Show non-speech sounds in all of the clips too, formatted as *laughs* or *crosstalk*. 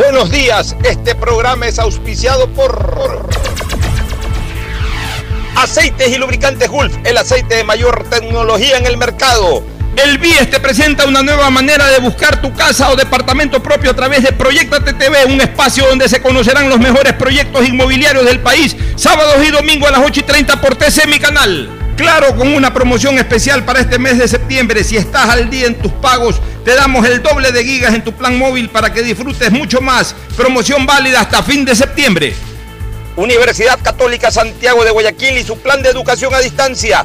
Buenos días, este programa es auspiciado por Aceites y Lubricantes Gulf, el aceite de mayor tecnología en el mercado. El BIES te presenta una nueva manera de buscar tu casa o departamento propio a través de Proyecta TV, un espacio donde se conocerán los mejores proyectos inmobiliarios del país, sábados y domingos a las 8 y 30 por TC, mi canal. Claro, con una promoción especial para este mes de septiembre. Si estás al día en tus pagos, te damos el doble de gigas en tu plan móvil para que disfrutes mucho más. Promoción válida hasta fin de septiembre. Universidad Católica Santiago de Guayaquil y su plan de educación a distancia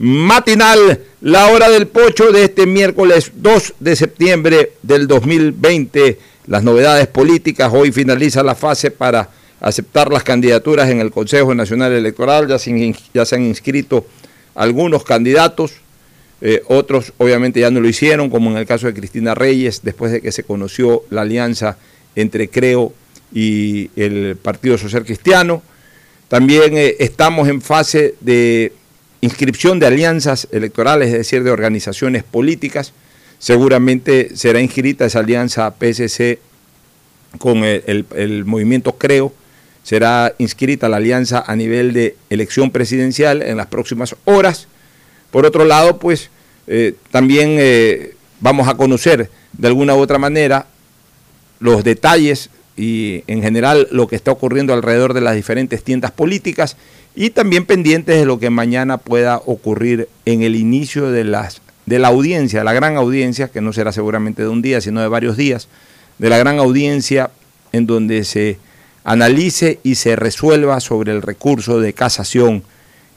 matinal, la hora del pocho de este miércoles 2 de septiembre del 2020. Las novedades políticas, hoy finaliza la fase para aceptar las candidaturas en el Consejo Nacional Electoral, ya se, ya se han inscrito algunos candidatos, eh, otros obviamente ya no lo hicieron, como en el caso de Cristina Reyes, después de que se conoció la alianza entre Creo y el Partido Social Cristiano. También eh, estamos en fase de inscripción de alianzas electorales, es decir, de organizaciones políticas. Seguramente será inscrita esa alianza PSC con el, movimiento Creo, será inscrita la alianza a nivel de elección presidencial en las próximas horas. Por otro lado, pues eh, también eh, vamos a conocer de alguna u otra manera los detalles y en general lo que está ocurriendo alrededor de las diferentes tiendas políticas y también pendientes de lo que mañana pueda ocurrir en el inicio de, las, de la audiencia, la gran audiencia, que no será seguramente de un día, sino de varios días, de la gran audiencia en donde se analice y se resuelva sobre el recurso de casación,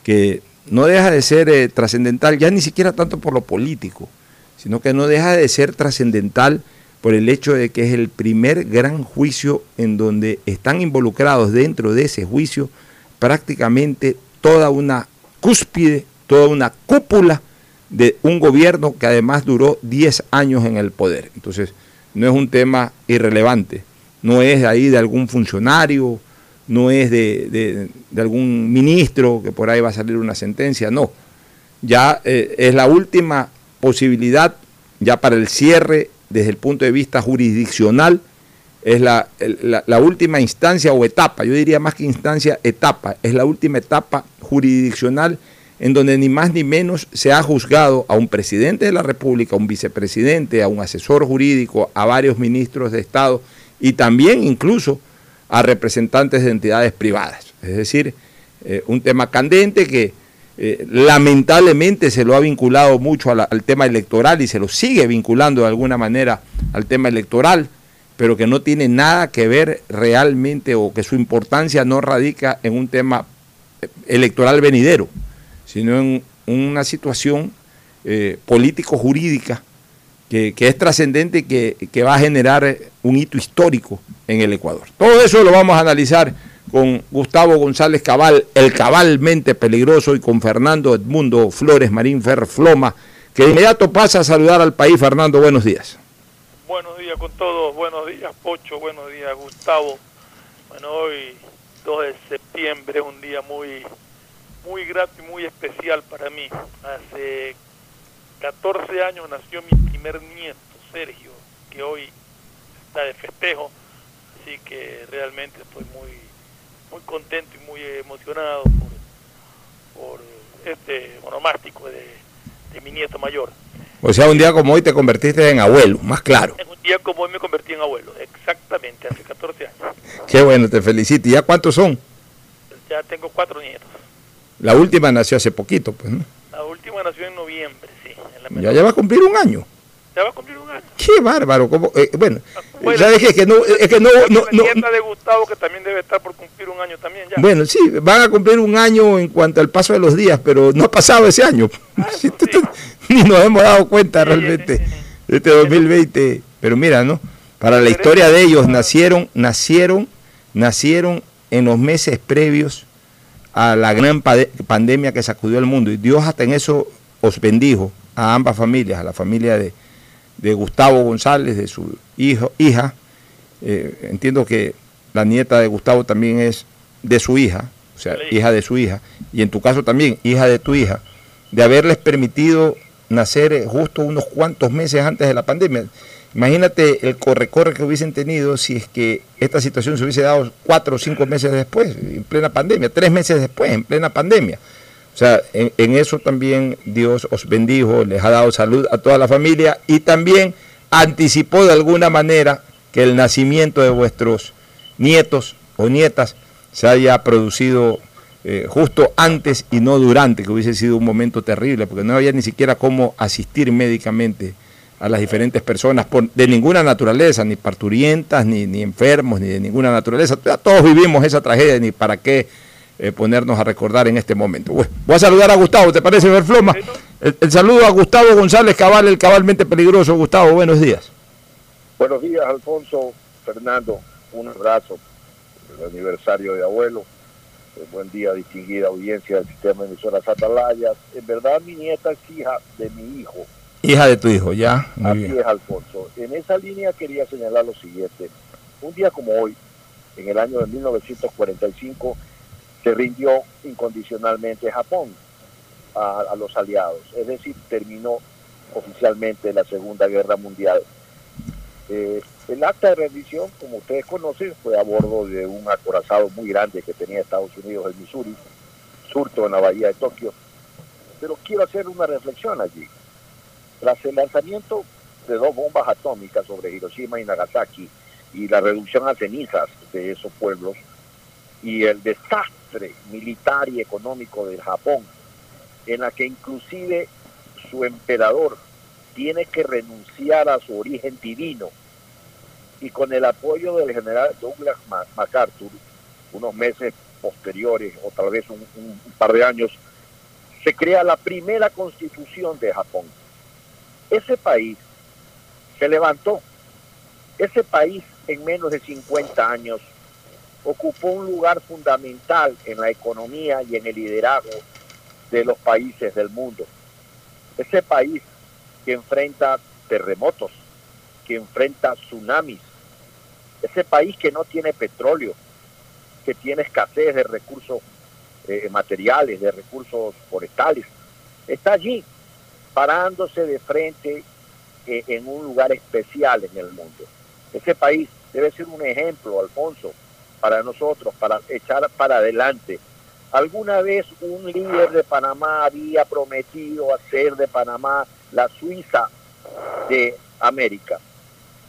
que no deja de ser eh, trascendental, ya ni siquiera tanto por lo político, sino que no deja de ser trascendental por el hecho de que es el primer gran juicio en donde están involucrados dentro de ese juicio prácticamente toda una cúspide, toda una cúpula de un gobierno que además duró 10 años en el poder. Entonces, no es un tema irrelevante, no es ahí de algún funcionario, no es de, algún ministro que por ahí va a salir una sentencia, no. Ya eh, es la última posibilidad, ya para el cierre desde el punto de vista jurisdiccional, es la, última instancia o etapa, yo diría más que instancia, etapa, es la última etapa jurisdiccional en donde ni más ni menos se ha juzgado a un presidente de la República, a un vicepresidente, a un asesor jurídico, a varios ministros de Estado y también incluso a representantes de entidades privadas. Es decir, eh, un tema candente que eh, lamentablemente se lo ha vinculado mucho al tema electoral y se lo sigue vinculando de alguna manera al tema electoral pero que no tiene nada que ver realmente o que su importancia no radica en un tema electoral venidero, sino en una situación eh, político-jurídica que, es trascendente y que, va a generar un hito histórico en el Ecuador. Todo eso lo vamos a analizar con Gustavo González Cabal, el cabalmente peligroso, y con Fernando Edmundo Flores Marín Ferfloma, que de inmediato pasa a saludar al país. Fernando, buenos días. Buenos días con todos, buenos días Pocho, buenos días Gustavo. Bueno, hoy 2 de septiembre es un día muy, muy grato y muy especial para mí. Hace 14 años nació mi primer nieto, Sergio, que hoy está de festejo, así que realmente estoy muy, muy contento y muy emocionado por, por este monomástico de, de mi nieto mayor. O sea, un día como hoy te convertiste en abuelo, más claro. En un día como hoy me convertí en abuelo, exactamente, hace 14 años. Qué bueno, te felicito. ¿Y ya cuántos son? Ya tengo cuatro nietos. La última nació hace poquito, pues, ¿no? La última nació en noviembre, sí. ya, ya va a cumplir un año. Ya va a cumplir un año. Qué bárbaro. Eh, bueno, ¿sabes qué? Es que no... Es que no, no, no, de Gustavo que también debe estar por cumplir un año también ya. Bueno, sí, van a cumplir un año en cuanto al paso de los días, pero no ha pasado ese año. Ah, *laughs* *laughs* Ni nos hemos dado cuenta realmente de este 2020. Pero mira, ¿no? Para la historia de ellos nacieron, nacieron, nacieron en los meses previos a la gran pandemia que sacudió el mundo. Y Dios hasta en eso os bendijo a ambas familias, a la familia de, de Gustavo González, de su hijo, hija. Eh, entiendo que la nieta de Gustavo también es de su hija, o sea, hija de su hija, y en tu caso también, hija de tu hija, de haberles permitido nacer eh, justo unos cuantos meses antes de la pandemia. Imagínate el corre-corre que hubiesen tenido si es que esta situación se hubiese dado cuatro o cinco meses después, en plena pandemia, tres meses después, en plena pandemia. O sea, en, eso también Dios os bendijo, les ha dado salud a toda la familia y también anticipó de alguna manera que el nacimiento de vuestros nietos o nietas se haya producido eh, justo antes y no durante, que hubiese sido un momento terrible, porque no había ni siquiera cómo asistir médicamente a las diferentes personas de ninguna naturaleza, ni parturientas, ni, ni enfermos, ni de ninguna naturaleza. Todos vivimos esa tragedia, ni para qué eh, ponernos a recordar en este momento. voy a saludar a Gustavo, ¿te parece, Verfloma? El, el saludo a Gustavo González Cabal, el cabalmente peligroso. Gustavo, buenos días. Buenos días, Alfonso, Fernando, un abrazo, el aniversario de abuelo. Buen día, distinguida audiencia del sistema de emisoras Atalayas. En verdad, mi nieta es hija de mi hijo. Hija de tu hijo, ya. Así es, Alfonso. En esa línea quería señalar lo siguiente. Un día como hoy, en el año de 1945, se rindió incondicionalmente Japón a, los aliados, es decir, terminó oficialmente la Segunda Guerra Mundial. Eh, el acta de rendición, como ustedes conocen, fue a bordo de un acorazado muy grande que tenía Estados Unidos, el Missouri, surto en la bahía de Tokio. Pero quiero hacer una reflexión allí. Tras el lanzamiento de dos bombas atómicas sobre Hiroshima y Nagasaki y la reducción a cenizas de esos pueblos y el desastre militar y económico del Japón, en la que inclusive su emperador tiene que renunciar a su origen divino y con el apoyo del general Douglas MacArthur, unos meses posteriores o tal vez un, par de años, se crea la primera constitución de Japón. Ese país se levantó, ese país en menos de 50 años ocupó un lugar fundamental en la economía y en el liderazgo de los países del mundo. Ese país que enfrenta terremotos, que enfrenta tsunamis, ese país que no tiene petróleo, que tiene escasez de recursos eh, materiales, de recursos forestales, está allí parándose de frente eh, en un lugar especial en el mundo. Ese país debe ser un ejemplo, Alfonso, para nosotros, para echar para adelante. Alguna vez un líder de Panamá había prometido hacer de Panamá la Suiza de América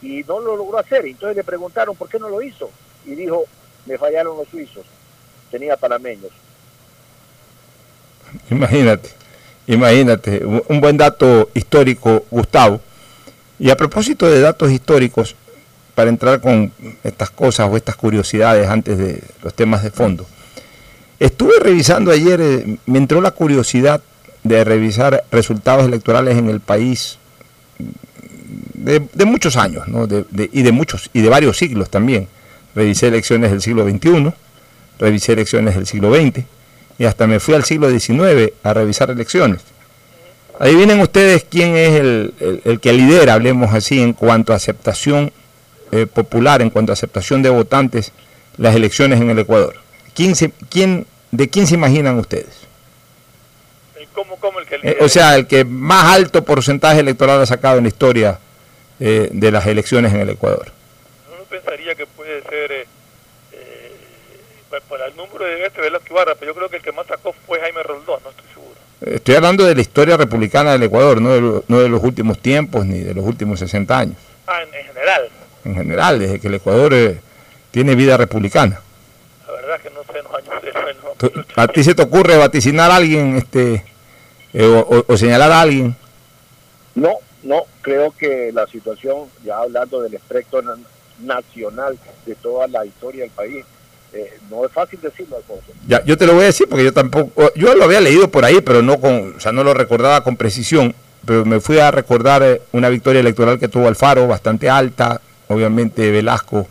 y no lo logró hacer. Entonces le preguntaron por qué no lo hizo y dijo, me fallaron los suizos, tenía panameños. Imagínate, imagínate, un buen dato histórico, Gustavo. Y a propósito de datos históricos, para entrar con estas cosas o estas curiosidades antes de los temas de fondo. Estuve revisando ayer, eh, me entró la curiosidad de revisar resultados electorales en el país de, muchos años, ¿no? de, y de muchos y de varios siglos también. Revisé elecciones del siglo XXI, revisé elecciones del siglo XX y hasta me fui al siglo XIX a revisar elecciones. Ahí vienen ustedes quién es el, que lidera, hablemos así, en cuanto a aceptación eh, popular, en cuanto a aceptación de votantes, las elecciones en el Ecuador. ¿Quién quién, ¿De quién se imaginan ustedes? Eh, o sea, el que más alto porcentaje electoral ha sacado en la historia eh, de las elecciones en el Ecuador. Uno pensaría que puede ser, eh, eh por el número de este Velasco Ibarra, pero yo creo que el que más sacó fue Jaime Roldós, no estoy seguro. Estoy hablando de la historia republicana del Ecuador, no de, no de los últimos tiempos ni de los últimos 60 años. Ah, en, general. En general, desde que el Ecuador tiene vida republicana. La verdad que no sé los años de ¿A ti se te ocurre vaticinar a alguien este, o señalar a alguien? No, no, creo que la situación, ya hablando del espectro nacional de toda la historia del país, eh, no es fácil decirlo, Alfonso. Ya, yo te lo voy a decir porque yo tampoco, yo lo había leído por ahí, pero no con, o sea, no lo recordaba con precisión, pero me fui a recordar eh, una victoria electoral que tuvo Alfaro, bastante alta, obviamente Velasco,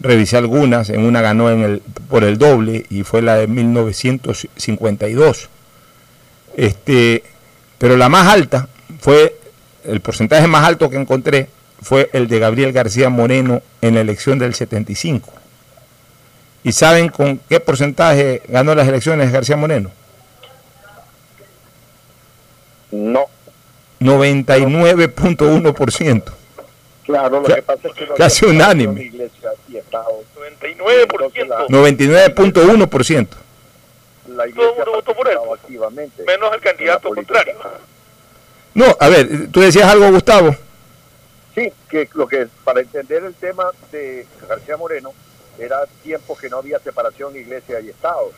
revisé algunas, en una ganó en el, por el doble y fue la de 1952. Este, pero la más alta fue el porcentaje más alto que encontré fue el de Gabriel García Moreno en la elección del 75. ¿Y saben con qué porcentaje ganó las elecciones García Moreno? No. 99.1%. Claro, lo que pasa es que no casi unánime. 99%. 99.1%. La iglesia Todo votó por él. Menos el candidato contrario. No, a ver, tú decías algo, Gustavo. Sí, que lo que para entender el tema de García Moreno era tiempo que no había separación iglesia y Estado.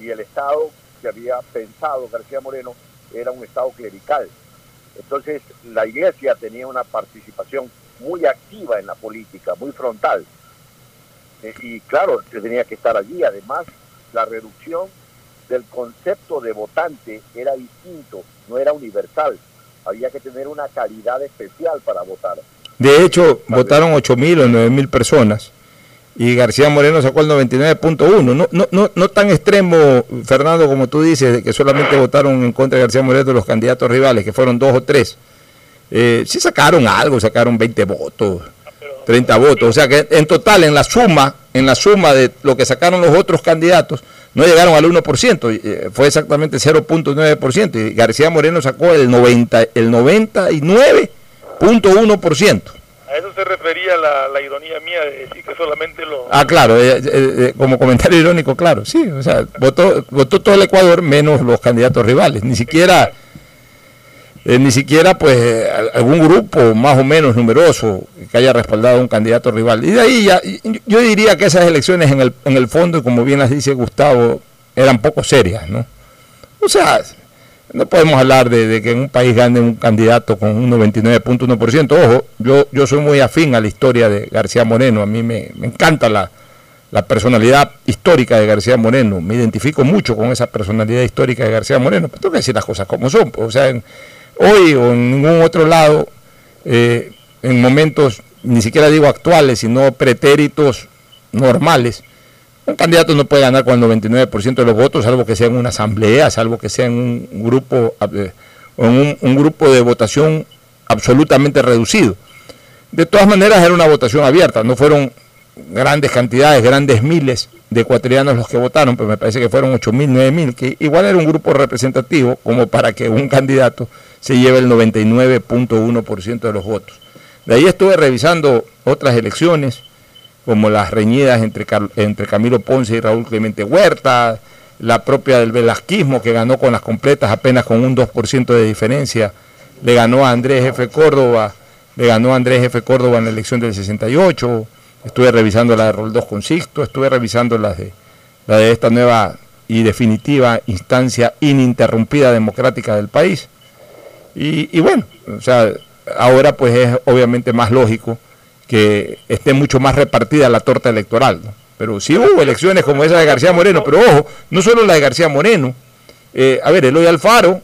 Y el Estado que había pensado García Moreno era un Estado clerical. Entonces la iglesia tenía una participación muy activa en la política, muy frontal. Eh, y claro, tenía que estar allí. Además, la reducción del concepto de votante era distinto, no era universal había que tener una calidad especial para votar. De hecho, votaron 8.000 o 9.000 personas y García Moreno sacó el 99.1. No, no, no, no tan extremo, Fernando, como tú dices, de que solamente votaron en contra de García Moreno los candidatos rivales, que fueron dos o tres. Eh, sí sacaron algo, sacaron 20 votos, 30 votos. O sea que en total, en la suma, en la suma de lo que sacaron los otros candidatos, no llegaron al 1%, eh, fue exactamente 0.9%, y García Moreno sacó el, 90, el 99.1%. A eso se refería la, la, ironía mía de decir que solamente lo... Ah, claro, eh, eh, como comentario irónico, claro, sí, o sea, votó, votó todo el Ecuador menos los candidatos rivales, ni siquiera... ni siquiera pues algún grupo más o menos numeroso que haya respaldado a un candidato rival. Y de ahí ya, yo diría que esas elecciones en el, en el fondo, como bien las dice Gustavo, eran poco serias, ¿no? O sea, no podemos hablar de, que en un país gane un candidato con un 99.1%. Ojo, yo, yo soy muy afín a la historia de García Moreno, a mí me, encanta la, la personalidad histórica de García Moreno, me identifico mucho con esa personalidad histórica de García Moreno, pero tengo que decir las cosas como son, o sea, hoy o en ningún otro lado, eh, en momentos ni siquiera digo actuales, sino pretéritos normales, un candidato no puede ganar con el 99% de los votos, salvo que sea en una asamblea, salvo que sea en un grupo, eh, en un, grupo de votación absolutamente reducido. De todas maneras era una votación abierta, no fueron grandes cantidades, grandes miles de ecuatorianos los que votaron, pero me parece que fueron 8.000, 9.000, que igual era un grupo representativo como para que un candidato se lleve el 99.1% de los votos. De ahí estuve revisando otras elecciones, como las reñidas entre, entre Camilo Ponce y Raúl Clemente Huerta, la propia del velasquismo que ganó con las completas apenas con un 2% de diferencia, le ganó a Andrés F. Córdoba, le ganó a Andrés F. Córdoba en la elección del 68, estuve revisando la de Roldós con Sixto, estuve revisando las de, la de esta nueva y definitiva instancia ininterrumpida democrática del país. Y, bueno, o sea, ahora pues es obviamente más lógico que esté mucho más repartida la torta electoral. Pero sí hubo elecciones como esa de García Moreno, pero ojo, no solo la de García Moreno. Eh, a ver, Eloy Alfaro,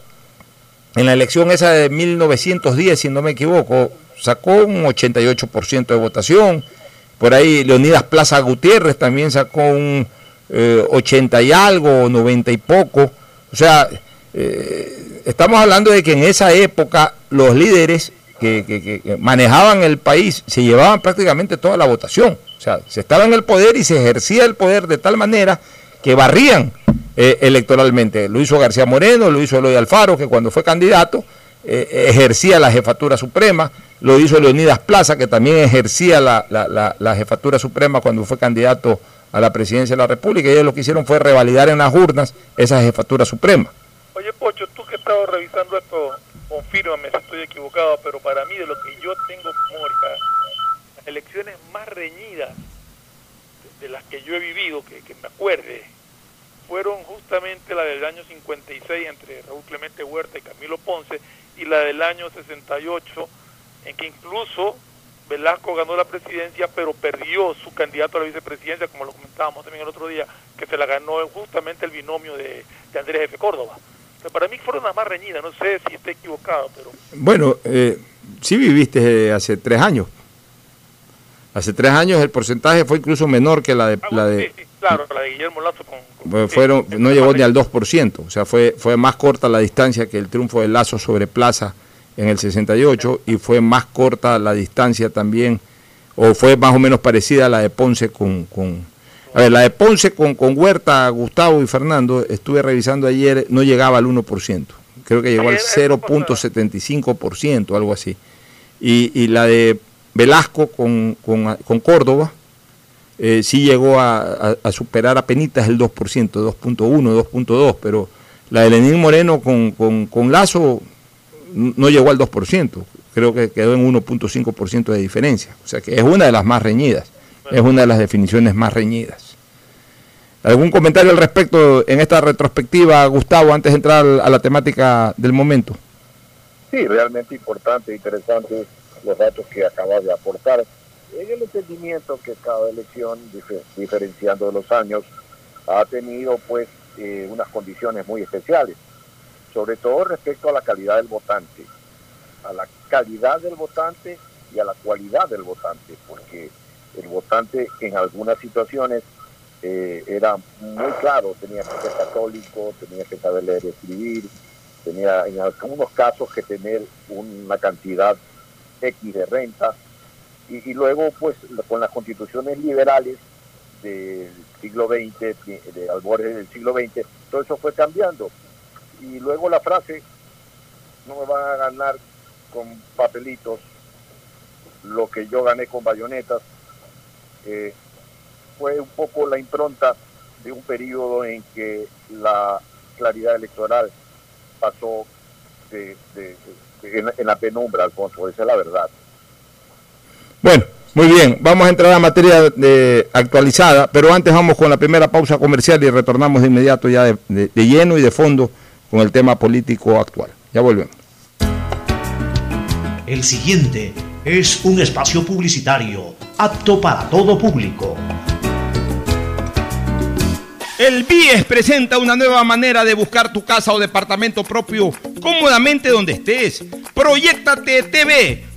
en la elección esa de 1910, si no me equivoco, sacó un 88% de votación. Por ahí Leonidas Plaza Gutiérrez también sacó un 80 y algo, 90 y poco. O sea, eh, estamos hablando de que en esa época los líderes que, manejaban el país se llevaban prácticamente toda la votación. O sea, se estaba en el poder y se ejercía el poder de tal manera que barrían eh, electoralmente. Lo hizo García Moreno, lo hizo Eloy Alfaro, que cuando fue candidato eh, ejercía la jefatura suprema, lo hizo Leonidas Plaza, que también ejercía la, la jefatura suprema cuando fue candidato a la presidencia de la República y ellos lo que hicieron fue revalidar en las urnas esa jefatura suprema. Oye, Pocho, tú que estado revisando esto, confírmame si estoy equivocado, pero para mí, de lo que yo tengo memoria, las elecciones más reñidas de, las que yo he vivido, que, que me acuerde, fueron justamente la del año 56 entre Raúl Clemente Huerta y Camilo Ponce y la del año 68 en que incluso Velasco ganó la presidencia, pero perdió su candidato a la vicepresidencia, como lo comentábamos también el otro día, que se la ganó justamente el binomio de, Andrés F. Córdoba. para mí fueron las más reñidas, no sé si estoy equivocado, pero... Bueno, eh, sí viviste hace tres años. Hace tres años el porcentaje fue incluso menor que la de... Ah, la de claro, la de Guillermo Lazo con... fueron, no llegó ni al 2%, o sea, fue, fue más corta la distancia que el triunfo de Lazo sobre Plaza en el 68 y fue más corta la distancia también, o fue más o menos parecida a la de Ponce con... con a ver, la de Ponce con, con Huerta, Gustavo y Fernando, estuve revisando ayer, no llegaba al 1%, creo que llegó al 0.75%, algo así. Y, y, la de Velasco con, con, con Córdoba, eh, sí llegó a, a, superar apenas el 2%, 2.1, 2.2, pero la de Lenín Moreno con, con, con Lazo no llegó al 2%, creo que quedó en 1.5% de diferencia, o sea que es una de las más reñidas, es una de las definiciones más reñidas. ¿Algún comentario al respecto en esta retrospectiva, Gustavo, antes de entrar a la temática del momento? Sí, realmente importante, interesante los datos que acabas de aportar. En el entendimiento que cada elección, diferenciando de los años, ha tenido pues eh, unas condiciones muy especiales sobre todo respecto a la calidad del votante, a la calidad del votante y a la cualidad del votante, porque el votante en algunas situaciones eh, era muy claro, tenía que ser católico, tenía que saber leer y escribir, tenía en algunos casos que tener una cantidad X de renta, y, luego pues con las constituciones liberales del siglo XX, de albores del siglo XX, todo eso fue cambiando y luego la frase, no me van a ganar con papelitos lo que yo gané con bayonetas, eh, fue un poco la impronta de un periodo en que la claridad electoral pasó de, en, la penumbra, Alfonso, esa es la verdad. Bueno, muy bien, vamos a entrar a materia de, actualizada, pero antes vamos con la primera pausa comercial y retornamos de inmediato ya de lleno y de fondo con el tema político actual. Ya volvemos. El siguiente es un espacio publicitario apto para todo público. El BIES presenta una nueva manera de buscar tu casa o departamento propio cómodamente donde estés. Proyectate TV,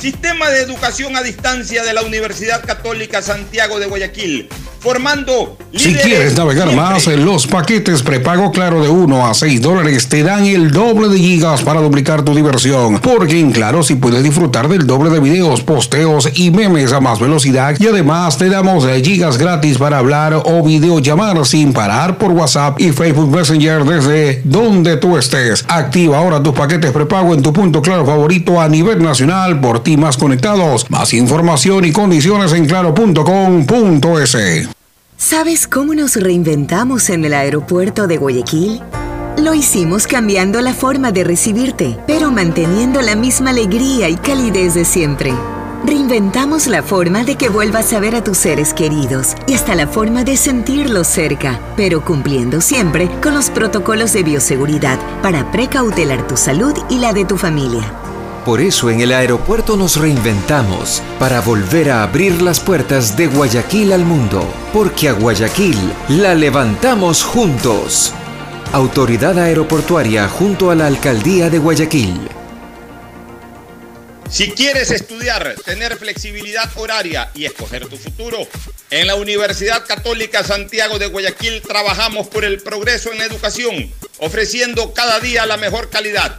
Sistema de Educación a Distancia de la Universidad Católica Santiago de Guayaquil formando Si quieres navegar más, los paquetes prepago Claro de 1 a 6 dólares te dan el doble de gigas para duplicar tu diversión. Porque en Claro si puedes disfrutar del doble de videos, posteos y memes a más velocidad. Y además te damos gigas gratis para hablar o videollamar sin parar por WhatsApp y Facebook Messenger desde donde tú estés. Activa ahora tus paquetes prepago en tu punto Claro favorito a nivel nacional por ti más conectados. Más información y condiciones en claro.com.es. ¿Sabes cómo nos reinventamos en el aeropuerto de Guayaquil? Lo hicimos cambiando la forma de recibirte, pero manteniendo la misma alegría y calidez de siempre. Reinventamos la forma de que vuelvas a ver a tus seres queridos y hasta la forma de sentirlos cerca, pero cumpliendo siempre con los protocolos de bioseguridad para precautelar tu salud y la de tu familia. Por eso en el aeropuerto nos reinventamos para volver a abrir las puertas de Guayaquil al mundo, porque a Guayaquil la levantamos juntos. Autoridad Aeroportuaria junto a la Alcaldía de Guayaquil. Si quieres estudiar, tener flexibilidad horaria y escoger tu futuro, en la Universidad Católica Santiago de Guayaquil trabajamos por el progreso en la educación, ofreciendo cada día la mejor calidad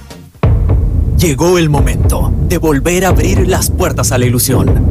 Llegó el momento de volver a abrir las puertas a la ilusión,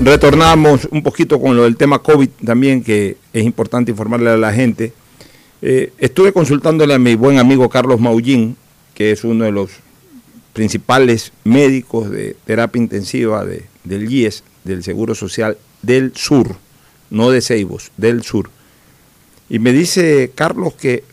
Retornamos un poquito con lo del tema COVID también, que es importante informarle a la gente. Eh, estuve consultándole a mi buen amigo Carlos Maullín, que es uno de los principales médicos de terapia intensiva de, del IES, del Seguro Social del Sur, no de Ceibos, del Sur. Y me dice Carlos que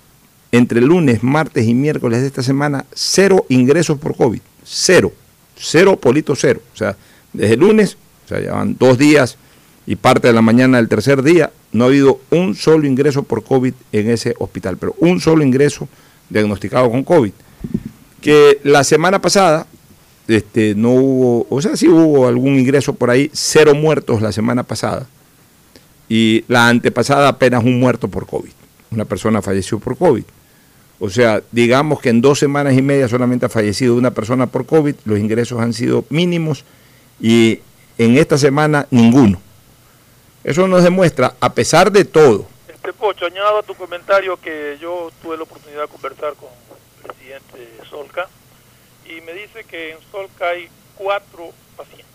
entre lunes, martes y miércoles de esta semana, cero ingresos por COVID. Cero. Cero, polito cero. O sea, desde lunes, o sea, ya van dos días y parte de la mañana del tercer día, no ha habido un solo ingreso por COVID en ese hospital, pero un solo ingreso diagnosticado con COVID. Que la semana pasada este, no hubo, o sea, sí hubo algún ingreso por ahí, cero muertos la semana pasada. Y la antepasada apenas un muerto por COVID. Una persona falleció por COVID. O sea, digamos que en dos semanas y media solamente ha fallecido una persona por COVID, los ingresos han sido mínimos y en esta semana ninguno. Eso nos demuestra, a pesar de todo. Este Pocho, añado a tu comentario que yo tuve la oportunidad de conversar con el presidente Solca y me dice que en Solca hay cuatro pacientes,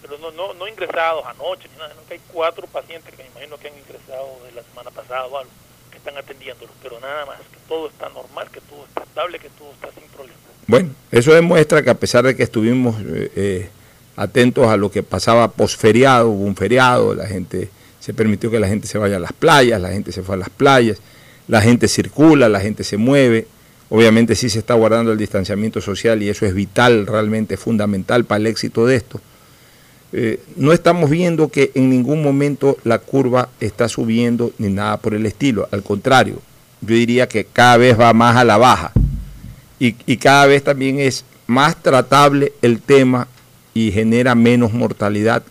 pero no, no, no ingresados anoche, ni nada, sino que hay cuatro pacientes que me imagino que han ingresado de la semana pasada o algo están atendiéndolos, pero nada más, que todo está normal, que todo está estable, que todo está sin problemas. Bueno, eso demuestra que a pesar de que estuvimos eh, eh, atentos a lo que pasaba posferiado, hubo un feriado, la gente se permitió que la gente se vaya a las playas, la gente se fue a las playas, la gente circula, la gente se mueve, obviamente sí se está guardando el distanciamiento social y eso es vital, realmente fundamental para el éxito de esto eh, no estamos viendo que en ningún momento la curva está subiendo ni nada por el estilo. Al contrario, yo diría que cada vez va más a la baja y, cada vez también es más tratable el tema y genera menos mortalidad,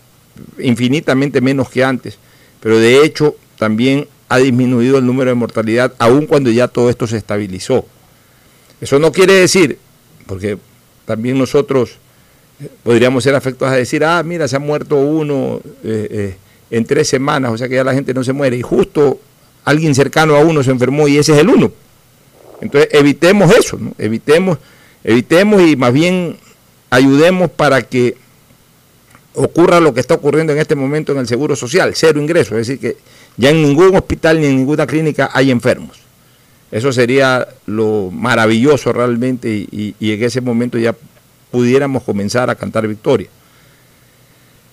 infinitamente menos que antes. Pero de hecho también ha disminuido el número de mortalidad aun cuando ya todo esto se estabilizó. Eso no quiere decir, porque también nosotros podríamos ser afectos a decir, ah, mira, se ha muerto uno eh, eh, en tres semanas, o sea que ya la gente no se muere, y justo alguien cercano a uno se enfermó y ese es el uno. Entonces evitemos eso, ¿no? evitemos, evitemos y más bien ayudemos para que ocurra lo que está ocurriendo en este momento en el Seguro Social, cero ingresos, es decir, que ya en ningún hospital ni en ninguna clínica hay enfermos. Eso sería lo maravilloso realmente y en ese momento ya pudiéramos comenzar a cantar victoria.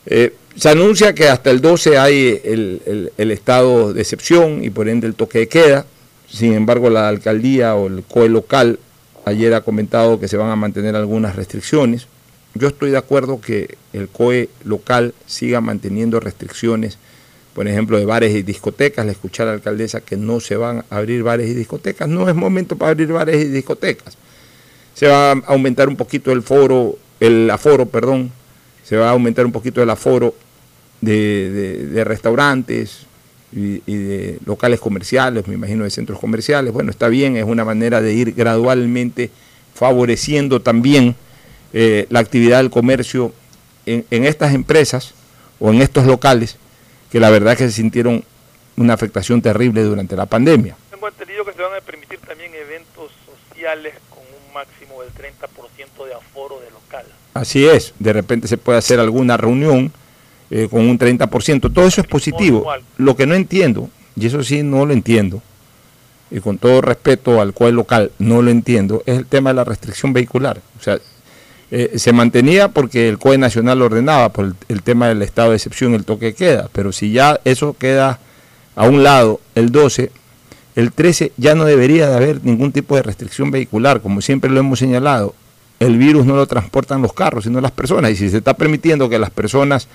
Eh, se anuncia que hasta el 12 hay el, estado de excepción y por ende el toque de queda. Sin embargo, la alcaldía o el COE local ayer ha comentado que se van a mantener algunas restricciones. Yo estoy de acuerdo que el COE local siga manteniendo restricciones, por ejemplo, de bares y discotecas. Le escuché a la alcaldesa que no se van a abrir bares y discotecas. No es momento para abrir bares y discotecas se va a aumentar un poquito el foro, el aforo, perdón, se va a aumentar un poquito el aforo de, restaurantes y, de locales comerciales, me imagino de centros comerciales. Bueno, está bien, es una manera de ir gradualmente favoreciendo también eh, la actividad del comercio en, en, estas empresas o en estos locales que la verdad es que se sintieron una afectación terrible durante la pandemia. Tengo entendido que se van a permitir también eventos sociales máximo del 30% de aforo de local. Así es, de repente se puede hacer alguna reunión eh, con un 30%, todo eso es positivo. Lo que no entiendo, y eso sí no lo entiendo, y con todo respeto al cual local no lo entiendo, es el tema de la restricción vehicular. O sea, eh, se mantenía porque el COE nacional lo ordenaba por el, el, tema del estado de excepción, el toque queda, pero si ya eso queda a un lado, el 12, el 13 ya no debería de haber ningún tipo de restricción vehicular, como siempre lo hemos señalado. El virus no lo transportan los carros, sino las personas. Y si se está permitiendo que las personas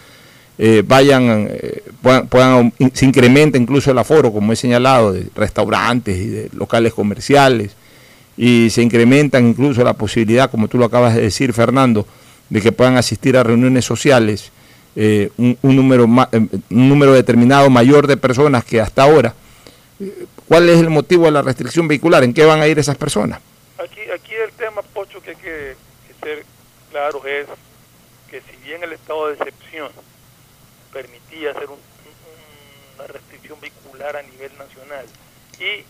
eh, vayan, eh, puedan, se incremente incluso el aforo, como he señalado, de restaurantes y de locales comerciales, y se incrementan incluso la posibilidad, como tú lo acabas de decir, Fernando, de que puedan asistir a reuniones sociales eh, un, número un número determinado mayor de personas que hasta ahora ¿Cuál es el motivo de la restricción vehicular? ¿En qué van a ir esas personas? Aquí, aquí el tema, Pocho, que hay que, ser claro es que si bien el estado de excepción permitía hacer un, una restricción vehicular a nivel nacional y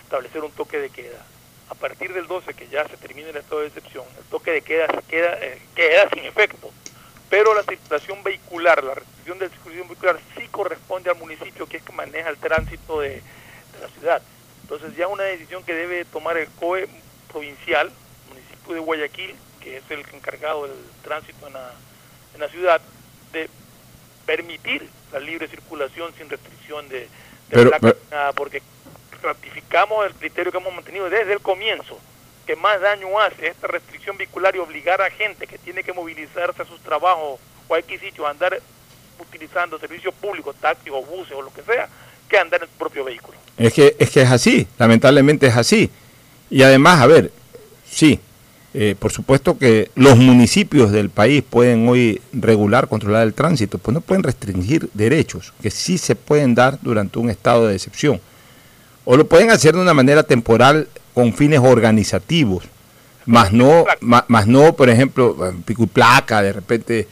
establecer un toque de queda. A partir del 12, que ya se termine el estado de excepción, el toque de queda queda, eh, queda sin efecto. Pero la circulación vehicular, la restricción de la circulación vehicular sí corresponde al municipio que es que maneja el tránsito de, de la ciudad. Entonces ya una decisión que debe tomar el COE provincial, municipio de Guayaquil, que es el encargado del tránsito en la, en la ciudad, de permitir la libre circulación sin restricción de, de Pero- pero- nada, porque ratificamos el criterio que hemos mantenido desde el comienzo, que más daño hace esta restricción vehicular y obligar a gente que tiene que movilizarse a sus trabajos o a X sitio a andar utilizando servicios públicos, o buses o lo que sea, que andar en su propio vehículo. Es que, es que es así, lamentablemente es así. Y además, a ver, sí, eh, por supuesto que los municipios del país pueden hoy regular, controlar el tránsito, pues no pueden restringir derechos que sí se pueden dar durante un estado de excepción. O lo pueden hacer de una manera temporal con fines organizativos, más no, más no, por ejemplo, pico y placa, de repente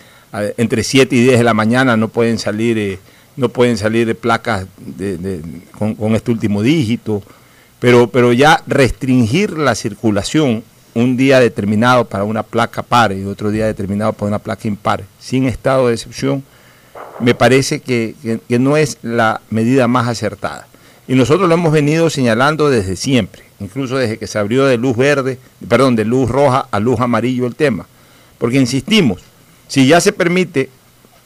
entre 7 y 10 de la mañana no pueden salir eh, no pueden salir placas de- de- con, con este último dígito, pero, pero ya restringir la circulación un día determinado para una placa par y otro día determinado para una placa impar, sin estado de excepción, me parece que, que- no es la medida más acertada. Y nosotros lo hemos venido señalando desde siempre, incluso desde que se abrió de luz verde, perdón, de luz roja a luz amarillo el tema. Porque insistimos, si ya se permite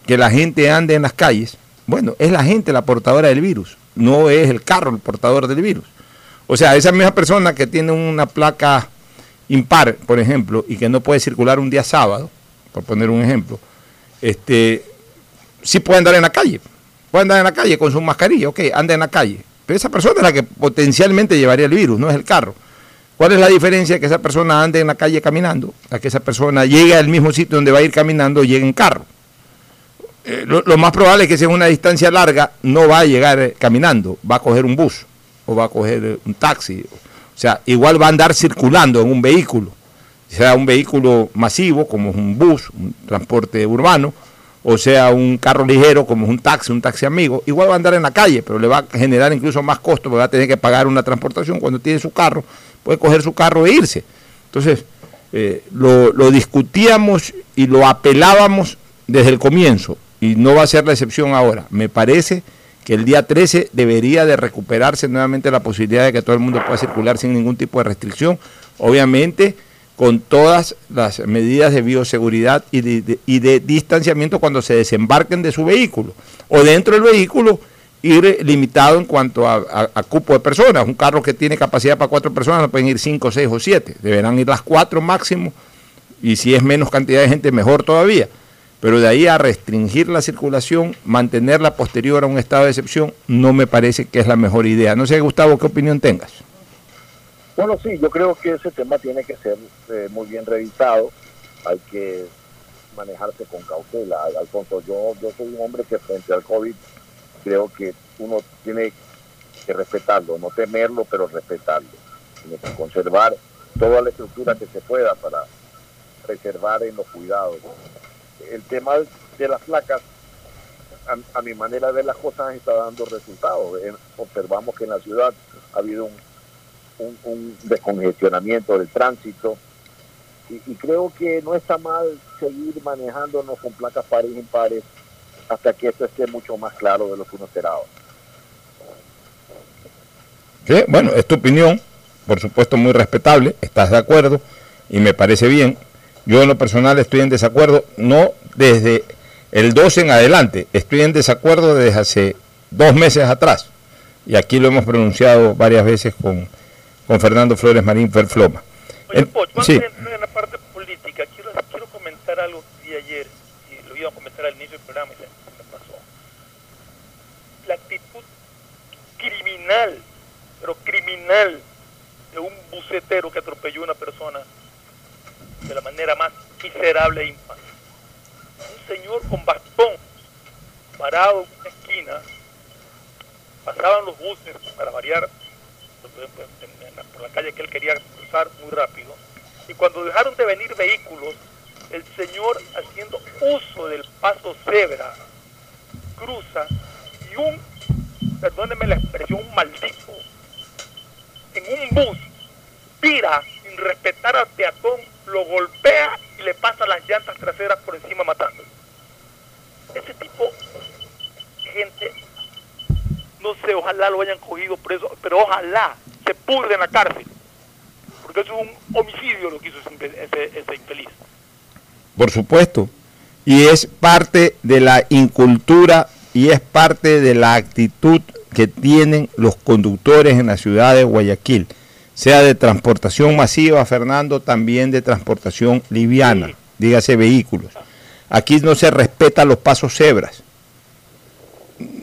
que la gente ande en las calles, bueno, es la gente la portadora del virus, no es el carro el portador del virus. O sea, esa misma persona que tiene una placa impar, por ejemplo, y que no puede circular un día sábado, por poner un ejemplo, este, sí puede andar en la calle. Puede andar en la calle con su mascarilla, ok, anda en la calle. Pero esa persona es la que potencialmente llevaría el virus, no es el carro. ¿Cuál es la diferencia que esa persona ande en la calle caminando a que esa persona llegue al mismo sitio donde va a ir caminando o llegue en carro? Eh, lo, lo más probable es que si es una distancia larga no va a llegar eh, caminando, va a coger un bus o va a coger eh, un taxi. O sea, igual va a andar circulando en un vehículo, sea un vehículo masivo como es un bus, un transporte urbano, o sea un carro ligero como es un taxi, un taxi amigo, igual va a andar en la calle, pero le va a generar incluso más costo, porque va a tener que pagar una transportación cuando tiene su carro, puede coger su carro e irse. Entonces, eh, lo, lo discutíamos y lo apelábamos desde el comienzo, y no va a ser la excepción ahora. Me parece que el día 13 debería de recuperarse nuevamente la posibilidad de que todo el mundo pueda circular sin ningún tipo de restricción, obviamente con todas las medidas de bioseguridad y de, distanciamiento cuando se desembarquen de su vehículo, o dentro del vehículo ir eh, limitado en cuanto a- a cupo de personas. Un carro que tiene capacidad para cuatro personas no pueden ir cinco, seis o siete, deberán ir las cuatro máximo, y si es menos cantidad de gente, mejor todavía. Pero de ahí a restringir la circulación, mantenerla posterior a un estado de excepción, no me parece que es la mejor idea. No sé, Gustavo, qué opinión tengas. Bueno, sí, yo creo que ese tema tiene que ser eh, muy bien revisado. Hay que manejarse con cautela. Alfonso, yo, yo soy un hombre que frente al COVID creo que uno tiene que respetarlo, no temerlo, pero respetarlo. Tiene que conservar toda la estructura que se pueda para preservar en los cuidados. El tema de las placas, a, mi manera de ver las cosas, está dando resultados. Observamos que en la ciudad ha habido un descongestionamiento del tránsito y, y creo que no está mal seguir manejándonos con placas pares e impares hasta que esto esté mucho más claro de lo que uno esperaba. Sí, Bueno, es tu opinión, por supuesto muy respetable, estás de acuerdo y me parece bien. Yo en lo personal estoy en desacuerdo, no desde el 12 en adelante, estoy en desacuerdo desde hace dos meses atrás. Y aquí lo hemos pronunciado varias veces con, con Fernando Flores Marín Ferfloma. Oye, antes sí, de en la parte política, quiero, quiero comentar algo que vi ayer, y lo iba a comentar al inicio del programa y se me pasó. La actitud criminal, pero criminal, de un bucetero que atropelló a una persona de la manera más miserable e infame. Un señor con bastón, parado en una esquina, pasaban los buses para variar pues, pues, la- por la calle que él quería cruzar muy rápido. Y cuando dejaron de venir vehículos, el señor haciendo uso del paso cebra cruza y un, perdónenme la expresión, un maldito, en un bus, tira sin respetar al peatón, lo golpea y le pasa las llantas traseras por encima matándolo. Ese tipo gente, no sé, ojalá lo hayan cogido preso, pero ojalá se pudre en la cárcel. Porque eso es un homicidio lo que hizo ese, ese infeliz. Por supuesto. Y es parte de la incultura y es parte de la actitud que tienen los conductores en la ciudad de Guayaquil, sea de transportación masiva, Fernando, también de transportación liviana, dígase vehículos. Aquí no se respetan los pasos cebras.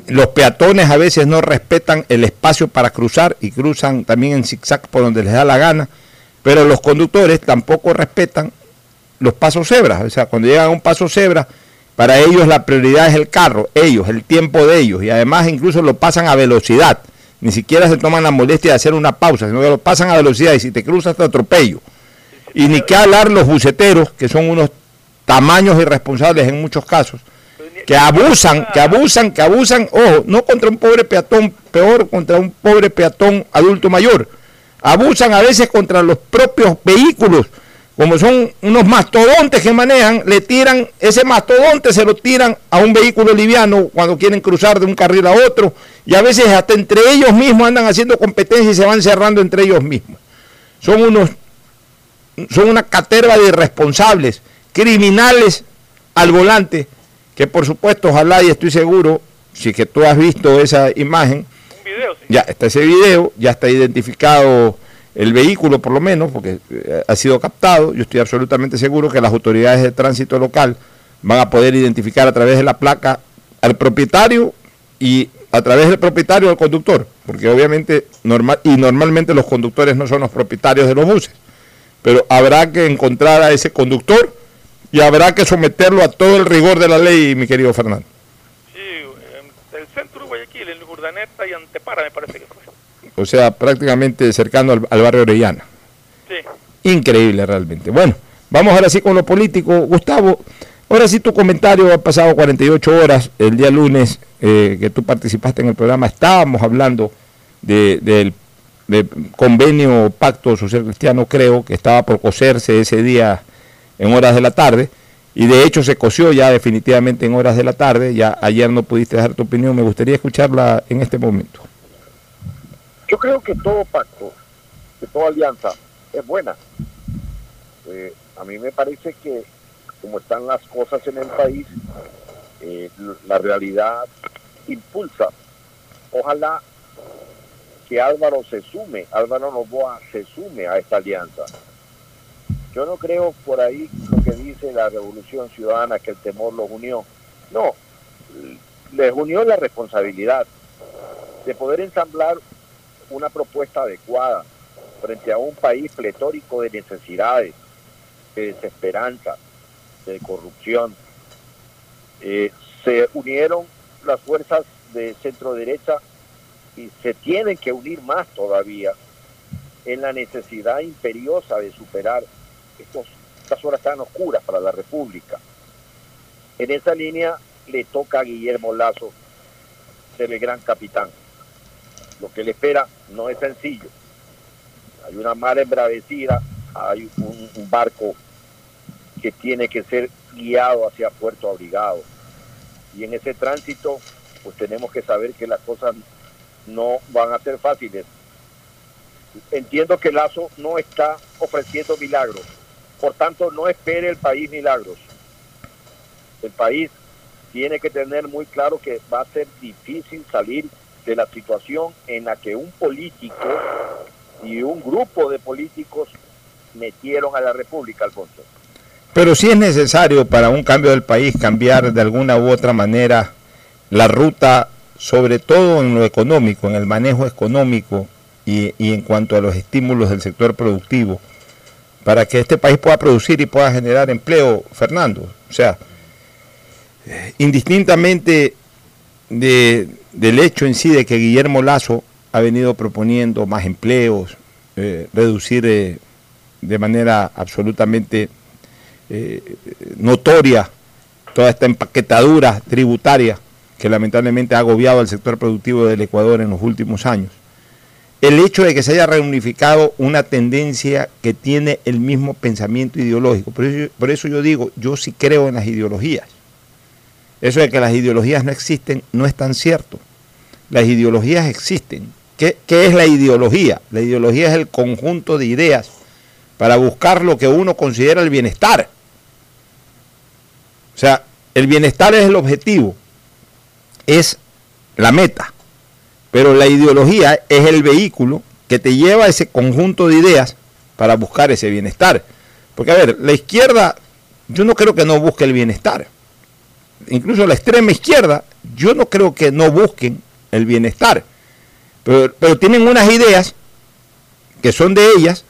Los peatones a veces no respetan el espacio para cruzar y cruzan también en zigzag por donde les da la gana, pero los conductores tampoco respetan los pasos cebras. O sea, cuando llegan a un paso cebra, para ellos la prioridad es el carro, ellos, el tiempo de ellos, y además incluso lo pasan a velocidad. Ni siquiera se toman la molestia de hacer una pausa, sino que lo pasan a velocidad y si te cruzas te atropello. Y ni qué hablar los buceteros, que son unos tamaños irresponsables en muchos casos, que abusan, que abusan, que abusan, ojo, no contra un pobre peatón, peor contra un pobre peatón adulto mayor. Abusan a veces contra los propios vehículos como son unos mastodontes que manejan, le tiran ese mastodonte, se lo tiran a un vehículo liviano cuando quieren cruzar de un carril a otro, y a veces hasta entre ellos mismos andan haciendo competencia y se van cerrando entre ellos mismos. Son unos, son una caterva de irresponsables, criminales al volante, que por supuesto, ojalá y estoy seguro, si que tú has visto esa imagen, ya está ese video, ya está identificado el vehículo por lo menos, porque eh, ha sido captado, yo estoy absolutamente seguro que las autoridades de tránsito local van a poder identificar a través de la placa al propietario y a través del propietario al conductor, porque obviamente normal y normalmente los conductores no son los propietarios de los buses, pero habrá que encontrar a ese conductor y habrá que someterlo a todo el rigor de la ley, mi querido Fernando. Sí, el centro de Guayaquil, en Urdaneta y Antepara me parece que o sea, prácticamente cercano al, barrio Orellana. Sí. Increíble realmente. Bueno, vamos ahora sí con lo político. Gustavo, ahora sí tu comentario ha pasado 48 horas el día lunes eh, que tú participaste en el programa. Estábamos hablando del convenio Pacto Social Cristiano, creo, que estaba por coserse ese día en horas de la tarde. Y de hecho se coció ya definitivamente en horas de la tarde. Ya ayer no pudiste dar tu opinión. Me gustaría escucharla en este momento. Yo creo que todo pacto, que toda alianza es buena. Eh, a mí me parece que como están las cosas en el país, eh, la realidad impulsa. Ojalá que Álvaro se sume, Álvaro Novoa se sume a esta alianza. Yo no creo por ahí lo que dice la Revolución Ciudadana, que el temor los unió. No, les unió la responsabilidad de poder ensamblar una propuesta adecuada frente a un país pletórico de necesidades, de desesperanza, de corrupción. Eh, se unieron las fuerzas de centro derecha y se tienen que unir más todavía en la necesidad imperiosa de superar estos, estas horas tan oscuras para la República. En esa línea le toca a Guillermo Lazo ser el gran capitán lo que le espera no es sencillo. Hay una mar embravecida, hay un, barco que tiene que ser guiado hacia Puerto Abrigado. Y en ese tránsito, pues tenemos que saber que las cosas no van a ser fáciles. Entiendo que Lazo no está ofreciendo milagros, por tanto no espere el país milagros. El país tiene que tener muy claro que va a ser difícil salir de la situación en la que un político y un grupo de políticos metieron a la República, Alfonso. Pero si es necesario para un cambio del país cambiar de alguna u otra manera la ruta, sobre todo en lo económico, en el manejo económico y, y en cuanto a los estímulos del sector productivo, para que este país pueda producir y pueda generar empleo, Fernando. O sea, indistintamente de, del hecho en sí de que Guillermo Lazo ha venido proponiendo más empleos, eh, reducir eh, de manera absolutamente eh, notoria toda esta empaquetadura tributaria que lamentablemente ha agobiado al sector productivo del Ecuador en los últimos años, el hecho de que se haya reunificado una tendencia que tiene el mismo pensamiento ideológico. Por eso, por eso yo digo, yo sí creo en las ideologías. Eso de que las ideologías no existen no es tan cierto. Las ideologías existen. ¿Qué, ¿Qué, es la ideología? La ideología es el conjunto de ideas para buscar lo que uno considera el bienestar. O sea, el bienestar es el objetivo, es la meta, pero la ideología es el vehículo que te lleva a ese conjunto de ideas para buscar ese bienestar. Porque, a ver, la izquierda, yo no creo que no busque el bienestar. Incluso la extrema izquierda, yo no creo que no busquen el bienestar. Pero, pero tienen unas ideas que son de ellas,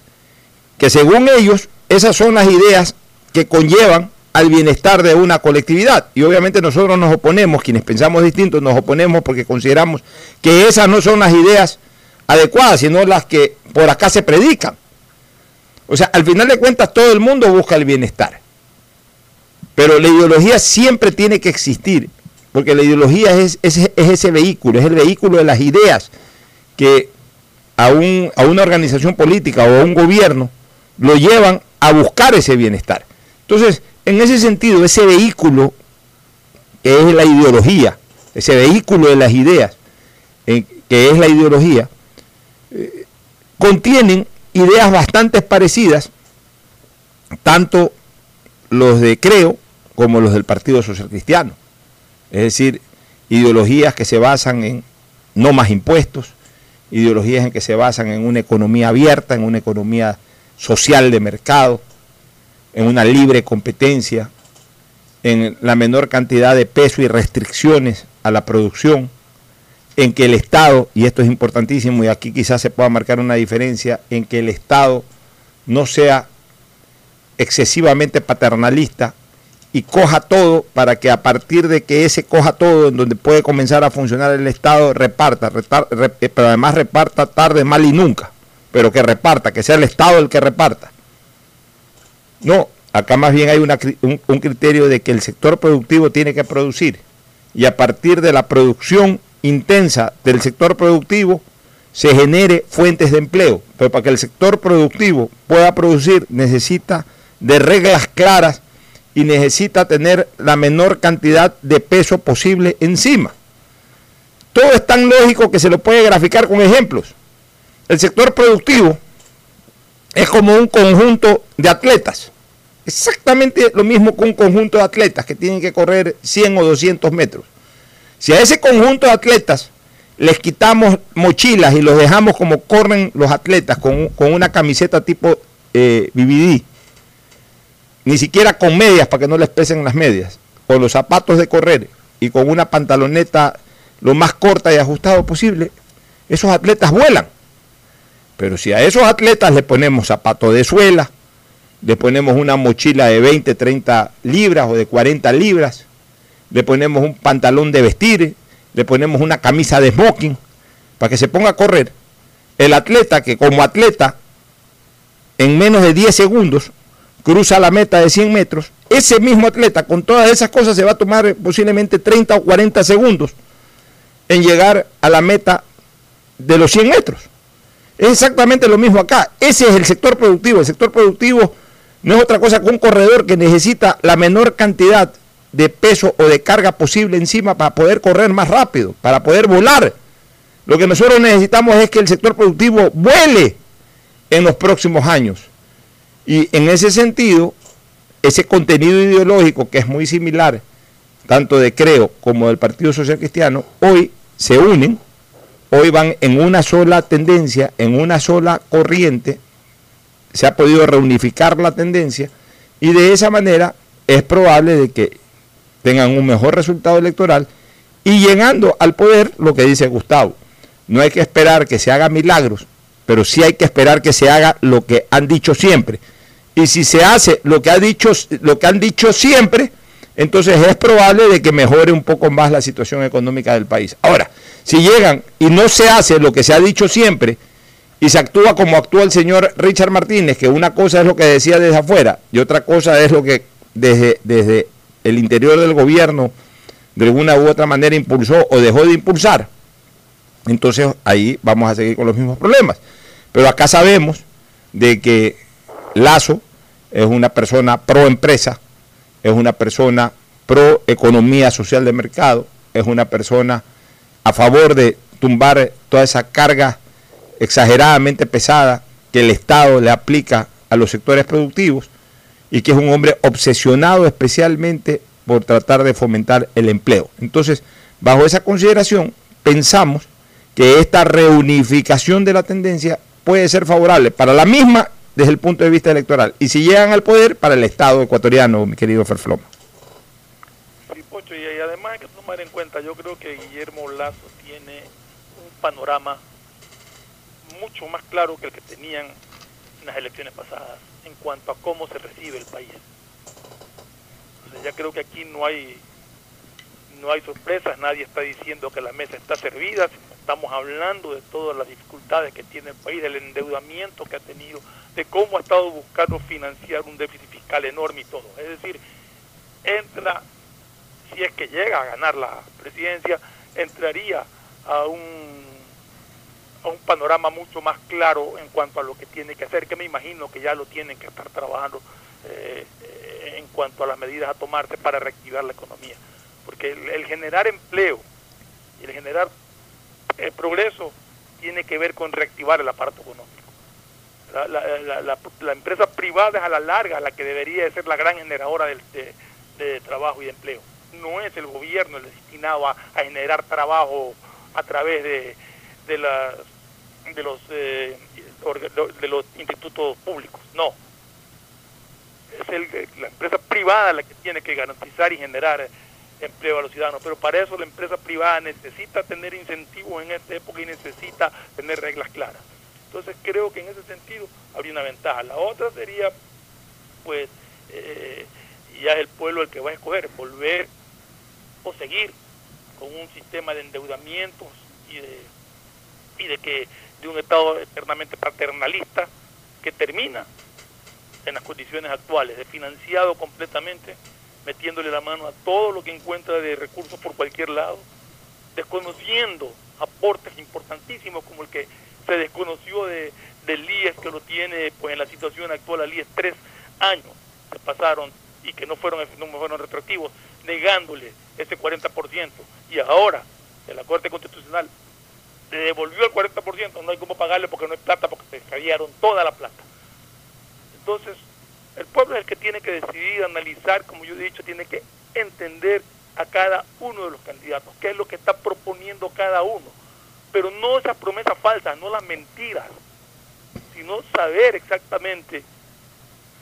que según ellos, esas son las ideas que conllevan al bienestar de una colectividad. Y obviamente nosotros nos oponemos, quienes pensamos distintos, nos oponemos porque consideramos que esas no son las ideas adecuadas, sino las que por acá se predican. O sea, al final de cuentas todo el mundo busca el bienestar. Pero la ideología siempre tiene que existir, porque la ideología es, es, es ese vehículo, es el vehículo de las ideas que a, un, a una organización política o a un gobierno lo llevan a buscar ese bienestar. Entonces, en ese sentido, ese vehículo que es la ideología, ese vehículo de las ideas, eh, que es la ideología, eh, contienen ideas bastante parecidas, tanto los de Creo como los del Partido Social Cristiano. Es decir, ideologías que se basan en no más impuestos, ideologías en que se basan en una economía abierta, en una economía social de mercado, en una libre competencia, en la menor cantidad de peso y restricciones a la producción, en que el Estado, y esto es importantísimo y aquí quizás se pueda marcar una diferencia, en que el Estado no sea excesivamente paternalista y coja todo para que a partir de que ese coja todo, en donde puede comenzar a funcionar el Estado, reparta, rep, pero además reparta tarde, mal y nunca, pero que reparta, que sea el Estado el que reparta. No, acá más bien hay un, un, criterio de que el sector productivo tiene que producir y a partir de la producción intensa del sector productivo se genere fuentes de empleo. Pero para que el sector productivo pueda producir necesita de reglas claras y necesita tener la menor cantidad de peso posible encima. Todo es tan lógico que se lo puede graficar con ejemplos. El sector productivo es como un conjunto de atletas. Exactamente lo mismo que un conjunto de atletas que tienen que correr 100 o 200 metros. Si a ese conjunto de atletas les quitamos mochilas y los dejamos como corren los atletas con, con una camiseta tipo eh, BBD, ni siquiera con medias para que no les pesen las medias, con los zapatos de correr y con una pantaloneta lo más corta y ajustado posible, esos atletas vuelan. Pero si a esos atletas le ponemos zapatos de suela, le ponemos una mochila de 20, 30 libras o de 40 libras, le ponemos un pantalón de vestir, le ponemos una camisa de smoking para que se ponga a correr, el atleta que como atleta en menos de 10 segundos cruza la meta de 100 metros, ese mismo atleta con todas esas cosas se va a tomar posiblemente 30 o 40 segundos en llegar a la meta de los 100 metros. Es exactamente lo mismo acá. Ese es el sector productivo. El sector productivo no es otra cosa que un corredor que necesita la menor cantidad de peso o de carga posible encima para poder correr más rápido, para poder volar. Lo que nosotros necesitamos es que el sector productivo vuele en los próximos años. Y en ese sentido, ese contenido ideológico que es muy similar, tanto de Creo como del Partido Social Cristiano, hoy se unen, hoy van en una sola tendencia, en una sola corriente, se ha podido reunificar la tendencia y de esa manera es probable de que tengan un mejor resultado electoral y llegando al poder, lo que dice Gustavo, no hay que esperar que se haga milagros, pero sí hay que esperar que se haga lo que han dicho siempre. Y si se hace lo que, ha dicho, lo que han dicho siempre, entonces es probable de que mejore un poco más la situación económica del país. Ahora, si llegan y no se hace lo que se ha dicho siempre y se actúa como actúa el señor Richard Martínez, que una cosa es lo que decía desde afuera y otra cosa es lo que desde, desde el interior del gobierno de alguna u otra manera impulsó o dejó de impulsar, entonces ahí vamos a seguir con los mismos problemas. Pero acá sabemos de que Lazo es una persona pro empresa, es una persona pro economía social de mercado, es una persona a favor de tumbar toda esa carga exageradamente pesada que el Estado le aplica a los sectores productivos y que es un hombre obsesionado especialmente por tratar de fomentar el empleo. Entonces, bajo esa consideración, pensamos que esta reunificación de la tendencia puede ser favorable para la misma desde el punto de vista electoral y si llegan al poder para el Estado ecuatoriano, mi querido Ferfloma. Sí, Pocho, y además hay que tomar en cuenta, yo creo que Guillermo Lazo tiene un panorama mucho más claro que el que tenían en las elecciones pasadas en cuanto a cómo se recibe el país. Entonces ya creo que aquí no hay no hay sorpresas, nadie está diciendo que la mesa está servida, estamos hablando de todas las dificultades que tiene el país, del endeudamiento que ha tenido, de cómo ha estado buscando financiar un déficit fiscal enorme y todo. Es decir, entra, si es que llega a ganar la presidencia, entraría a un a un panorama mucho más claro en cuanto a lo que tiene que hacer, que me imagino que ya lo tienen que estar trabajando eh, en cuanto a las medidas a tomarse para reactivar la economía. Porque el, generar empleo y el generar eh, progreso tiene que ver con reactivar el aparato económico. La, empresa privada es a la larga la que debería de ser la gran generadora de, de, trabajo y de empleo. No es el gobierno el destinado a, a generar trabajo a través de, de, las, de, los, eh, de los institutos públicos, no. Es el, la empresa privada la que tiene que garantizar y generar empleo a los ciudadanos, pero para eso la empresa privada necesita tener incentivos en esta época y necesita tener reglas claras. Entonces creo que en ese sentido habría una ventaja. La otra sería, pues, eh, ya es el pueblo el que va a escoger, volver o seguir con un sistema de endeudamientos y de y de que de un Estado eternamente paternalista que termina en las condiciones actuales, de financiado completamente, metiéndole la mano a todo lo que encuentra de recursos por cualquier lado, desconociendo aportes importantísimos como el que se desconoció de, del IES que lo tiene pues en la situación actual al IES tres años que pasaron y que no fueron, no fueron retroactivos, negándole ese 40%. Y ahora, de la Corte Constitucional le devolvió el 40%, no hay cómo pagarle porque no hay plata, porque se cayeron toda la plata. Entonces, el pueblo es el que tiene que decidir, analizar, como yo he dicho, tiene que entender a cada uno de los candidatos, qué es lo que está proponiendo cada uno. Pero no esas promesas falsas, no las mentiras, sino saber exactamente,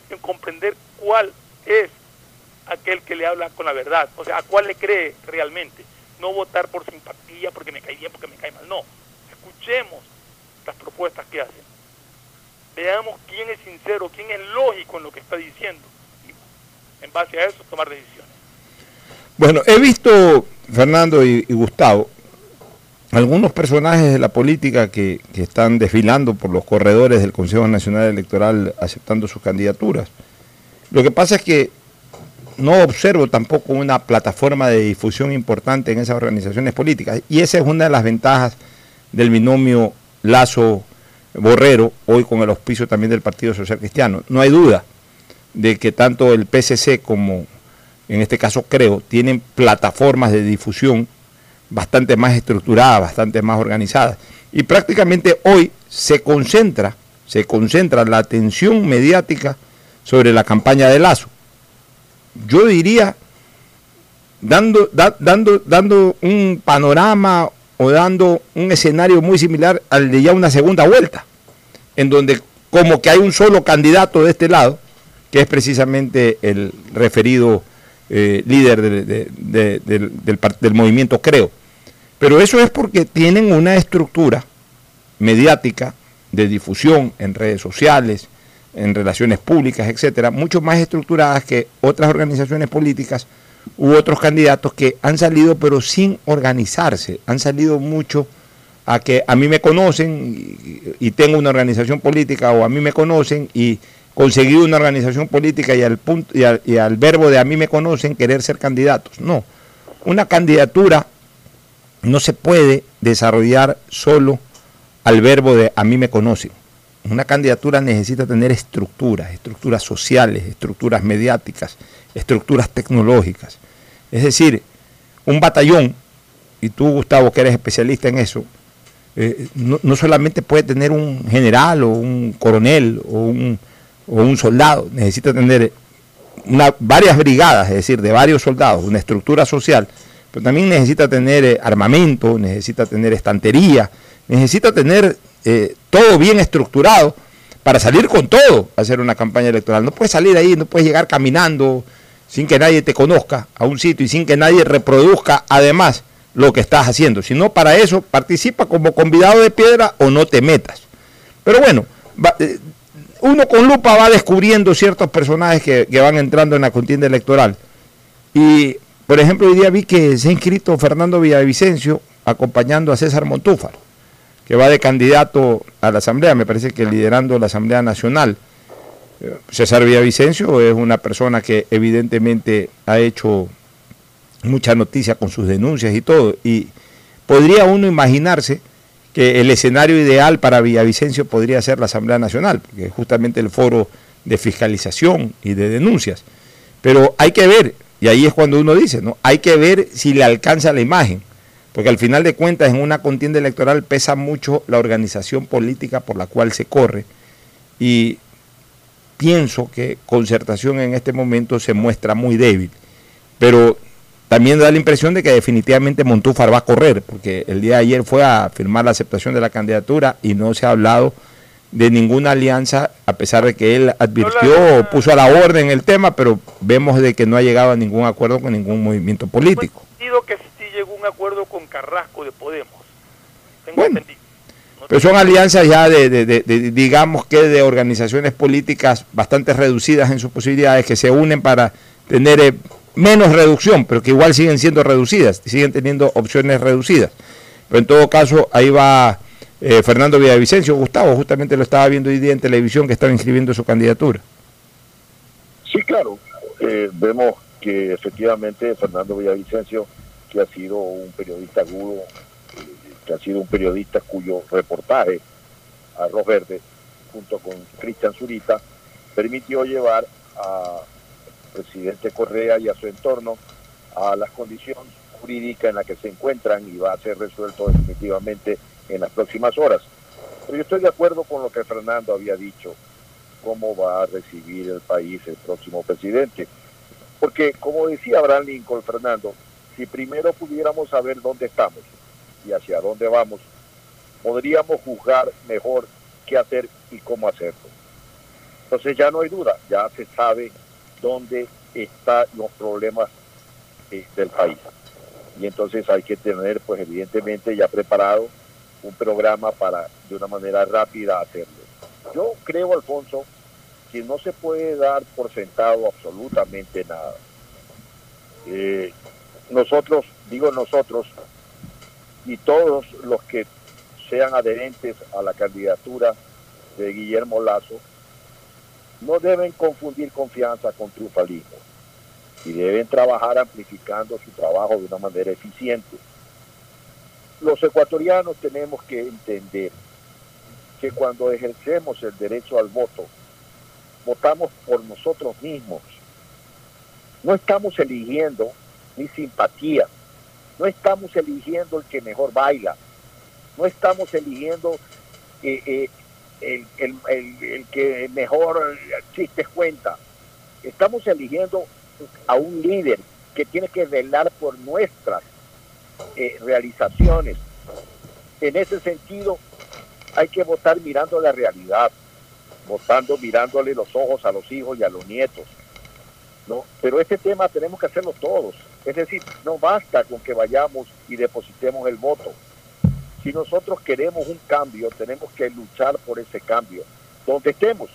en comprender cuál es aquel que le habla con la verdad, o sea, a cuál le cree realmente. No votar por simpatía, porque me cae bien, porque me cae mal, no escuchemos las propuestas que hacen. Veamos quién es sincero, quién es lógico en lo que está diciendo. Y en base a eso tomar decisiones. Bueno, he visto, Fernando y, Gustavo, algunos personajes de la política que, que, están desfilando por los corredores del Consejo Nacional Electoral aceptando sus candidaturas. Lo que pasa es que no observo tampoco una plataforma de difusión importante en esas organizaciones políticas y esa es una de las ventajas del binomio Lazo Borrero, hoy con el auspicio también del Partido Social Cristiano. No hay duda de que tanto el PCC como, en este caso creo, tienen plataformas de difusión bastante más estructuradas, bastante más organizadas. Y prácticamente hoy se concentra, se concentra la atención mediática sobre la campaña de Lazo. Yo diría, dando, dando, dando un panorama o dando un escenario muy similar al de ya una segunda vuelta, en donde como que hay un solo candidato de este lado, que es precisamente el referido eh, líder del, del movimiento Creo. Pero eso es porque tienen una estructura mediática de difusión en redes sociales, en relaciones públicas, etcétera, mucho más estructuradas que otras organizaciones políticas u otros candidatos que han salido pero sin organizarse, han salido mucho a que a mí me conocen y, tengo una organización política o a mí me conocen y conseguí una organización política y al, punto, y al, verbo de a mí me conocen querer ser candidatos. No, una candidatura no se puede desarrollar solo al verbo de a mí me conocen. Una candidatura necesita tener estructuras, estructuras sociales, estructuras mediáticas, estructuras tecnológicas. Es decir, un batallón, y tú Gustavo que eres especialista en eso, eh, no, solamente puede tener un general o un coronel o un, o un soldado, necesita tener una, varias brigadas, es decir, de varios soldados, una estructura social, pero también necesita tener eh, armamento, necesita tener estantería, necesita tener eh, todo bien estructurado para salir con todo a hacer una campaña electoral. No puedes salir ahí, no puedes llegar caminando sin que nadie te conozca a un sitio y sin que nadie reproduzca además lo que estás haciendo. Si no, para eso participa como convidado de piedra o no te metas. Pero bueno, eh, uno con lupa va descubriendo ciertos personajes que, que, van entrando en la contienda electoral. Y, por ejemplo, hoy día vi que se ha inscrito Fernando Villavicencio acompañando a César Montúfar que va de candidato a la Asamblea, me parece que liderando la Asamblea Nacional. Eh, César Villavicencio es una persona que evidentemente ha hecho mucha noticia con sus denuncias y todo, y podría uno imaginarse que el escenario ideal para Villavicencio podría ser la Asamblea Nacional, porque es justamente el foro de fiscalización y de denuncias. Pero hay que ver, y ahí es cuando uno dice, ¿no? Hay que ver si le alcanza la imagen. Porque al final de cuentas en una contienda electoral pesa mucho la organización política por la cual se corre y pienso que concertación en este momento se muestra muy débil. Pero también da la impresión de que definitivamente Montúfar va a correr, porque el día de ayer fue a firmar la aceptación de la candidatura y no se ha hablado de ninguna alianza, a pesar de que él advirtió o puso a la orden el tema, pero vemos de que no ha llegado a ningún acuerdo con ningún movimiento político. llegó un acuerdo con Carrasco de Podemos. pero son alianzas ya de, digamos que de organizaciones políticas bastante reducidas en sus posibilidades que se unen para tener eh, menos reducción, pero que igual siguen siendo reducidas, siguen teniendo opciones reducidas. Pero en todo caso, ahí va eh, Fernando Villavicencio, Gustavo, justamente lo estaba viendo hoy día en televisión que estaba inscribiendo su candidatura. Sí, claro, eh, vemos que efectivamente Fernando Villavicencio que ha sido un periodista agudo, que ha sido un periodista cuyo reportaje Arroz Verde, junto con Cristian Zurita, permitió llevar al presidente Correa y a su entorno a las condiciones jurídicas en las que se encuentran y va a ser resuelto definitivamente en las próximas horas. Pero yo estoy de acuerdo con lo que Fernando había dicho, cómo va a recibir el país el próximo presidente. Porque, como decía Abraham Lincoln, Fernando, si primero pudiéramos saber dónde estamos y hacia dónde vamos, podríamos juzgar mejor qué hacer y cómo hacerlo. Entonces ya no hay duda, ya se sabe dónde están los problemas eh, del país. Y entonces hay que tener, pues evidentemente, ya preparado un programa para de una manera rápida hacerlo. Yo creo, Alfonso, que no se puede dar por sentado absolutamente nada. Eh, nosotros, digo nosotros, y todos los que sean adherentes a la candidatura de Guillermo Lazo, no deben confundir confianza con triunfalismo y deben trabajar amplificando su trabajo de una manera eficiente. Los ecuatorianos tenemos que entender que cuando ejercemos el derecho al voto, votamos por nosotros mismos. No estamos eligiendo ni simpatía. No estamos eligiendo el que mejor baila. No estamos eligiendo eh, eh, el, que mejor chistes cuenta. Estamos eligiendo a un líder que tiene que velar por nuestras eh, realizaciones. En ese sentido, hay que votar mirando la realidad, votando mirándole los ojos a los hijos y a los nietos. ¿no? Pero este tema tenemos que hacerlo todos. Es decir, no basta con que vayamos y depositemos el voto. Si nosotros queremos un cambio, tenemos que luchar por ese cambio, donde estemos,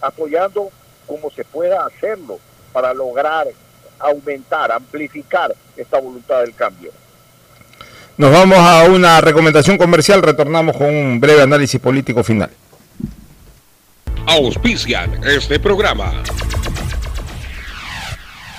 apoyando como se pueda hacerlo para lograr aumentar, amplificar esta voluntad del cambio. Nos vamos a una recomendación comercial, retornamos con un breve análisis político final. Auspician este programa.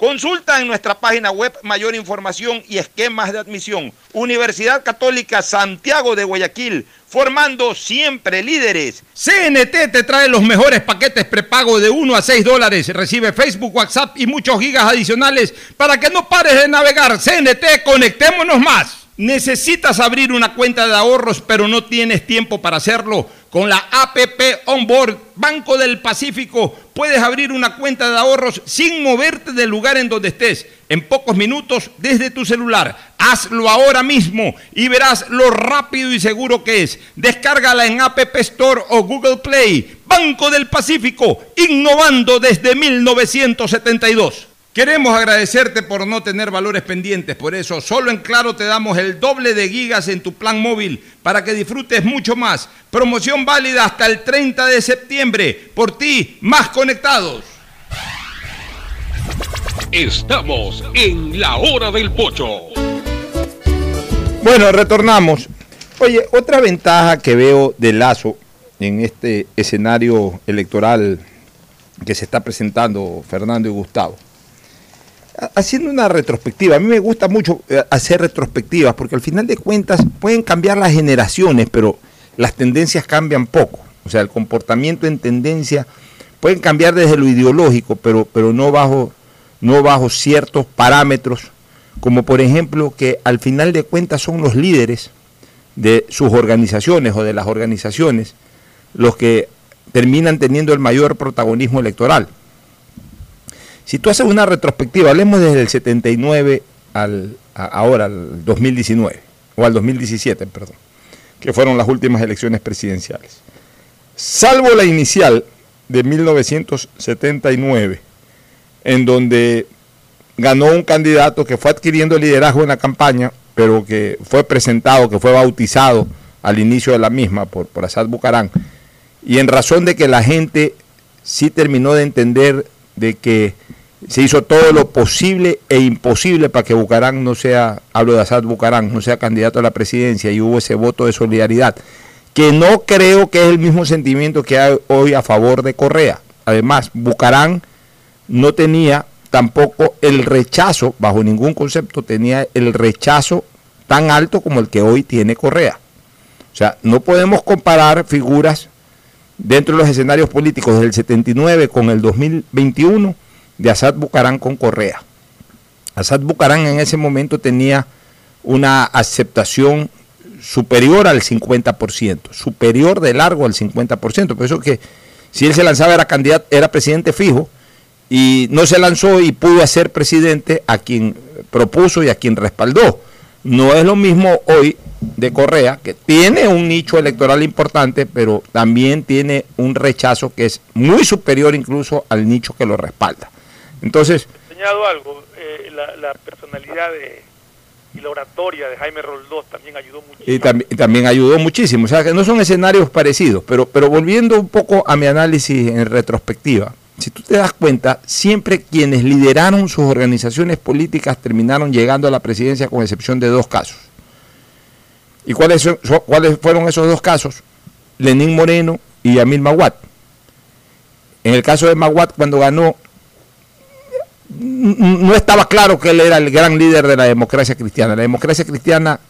Consulta en nuestra página web mayor información y esquemas de admisión. Universidad Católica Santiago de Guayaquil, formando siempre líderes. CNT te trae los mejores paquetes prepago de 1 a 6 dólares. Recibe Facebook, WhatsApp y muchos gigas adicionales para que no pares de navegar. CNT, conectémonos más. Necesitas abrir una cuenta de ahorros pero no tienes tiempo para hacerlo. Con la APP Onboard Banco del Pacífico puedes abrir una cuenta de ahorros sin moverte del lugar en donde estés, en pocos minutos desde tu celular. Hazlo ahora mismo y verás lo rápido y seguro que es. Descárgala en App Store o Google Play. Banco del Pacífico, innovando desde 1972. Queremos agradecerte por no tener valores pendientes, por eso solo en Claro te damos el doble de gigas en tu plan móvil para que disfrutes mucho más. Promoción válida hasta el 30 de septiembre. Por ti, más conectados. Estamos en la hora del pocho. Bueno, retornamos. Oye, otra ventaja que veo de Lazo en este escenario electoral que se está presentando Fernando y Gustavo haciendo una retrospectiva, a mí me gusta mucho eh, hacer retrospectivas porque al final de cuentas pueden cambiar las generaciones, pero las tendencias cambian poco. O sea, el comportamiento en tendencia pueden cambiar desde lo ideológico, pero, pero no, bajo, no bajo ciertos parámetros, como por ejemplo que al final de cuentas son los líderes de sus organizaciones o de las organizaciones los que terminan teniendo el mayor protagonismo electoral. Si tú haces una retrospectiva, hablemos desde el 79 al ahora, al 2019, o al 2017, perdón, que fueron las últimas elecciones presidenciales. Salvo la inicial de 1979, en donde ganó un candidato que fue adquiriendo liderazgo en la campaña, pero que fue presentado, que fue bautizado al inicio de la misma por, por Assad Bucarán, y en razón de que la gente sí terminó de entender de que se hizo todo lo posible e imposible para que Bucarán no sea, hablo de Assad Bucarán, no sea candidato a la presidencia y hubo ese voto de solidaridad, que no creo que es el mismo sentimiento que hay hoy a favor de Correa. Además, Bucarán no tenía tampoco el rechazo, bajo ningún concepto, tenía el rechazo tan alto como el que hoy tiene Correa. O sea, no podemos comparar figuras dentro de los escenarios políticos del 79 con el 2021 de Assad Bucarán con Correa. Assad Bucarán en ese momento tenía una aceptación superior al 50%, superior de largo al 50%. Por eso que si él se lanzaba era candidato, era presidente fijo y no se lanzó y pudo ser presidente a quien propuso y a quien respaldó. No es lo mismo hoy de Correa, que tiene un nicho electoral importante, pero también tiene un rechazo que es muy superior incluso al nicho que lo respalda. Entonces... Señalado algo, eh, la, personalidad y la oratoria de Jaime Roldós también ayudó muchísimo. Y, también ayudó muchísimo, o sea que no son escenarios parecidos, pero, pero volviendo un poco a mi análisis en retrospectiva, si tú te das cuenta, siempre quienes lideraron sus organizaciones políticas terminaron llegando a la presidencia con excepción de dos casos. ¿Y cuáles, cuáles fueron esos dos casos? Lenín Moreno y Yamil Maguat. En el caso de Maguat, cuando ganó, no estaba claro que él era el gran líder de la democracia cristiana. La democracia cristiana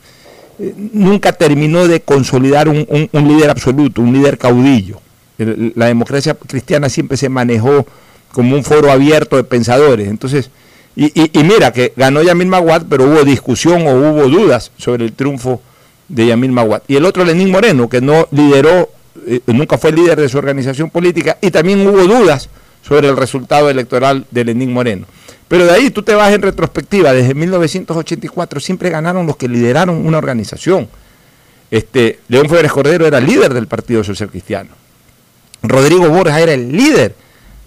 eh, nunca terminó de consolidar un, líder absoluto, un líder caudillo. La democracia cristiana siempre se manejó como un foro abierto de pensadores. Entonces, y, y- y mira que ganó Yamil Maguad, pero hubo discusión o hubo dudas sobre el triunfo de Yamil Maguad. Y el otro, Lenín Moreno, que no lideró, eh, nunca fue líder de su organización política, y también hubo dudas sobre el resultado electoral de Lenín Moreno. Pero de ahí tú te vas en retrospectiva, desde 1984 siempre ganaron los que lideraron una organización. Este, León Febres Cordero era líder del Partido Social Cristiano. Rodrigo Borja era el líder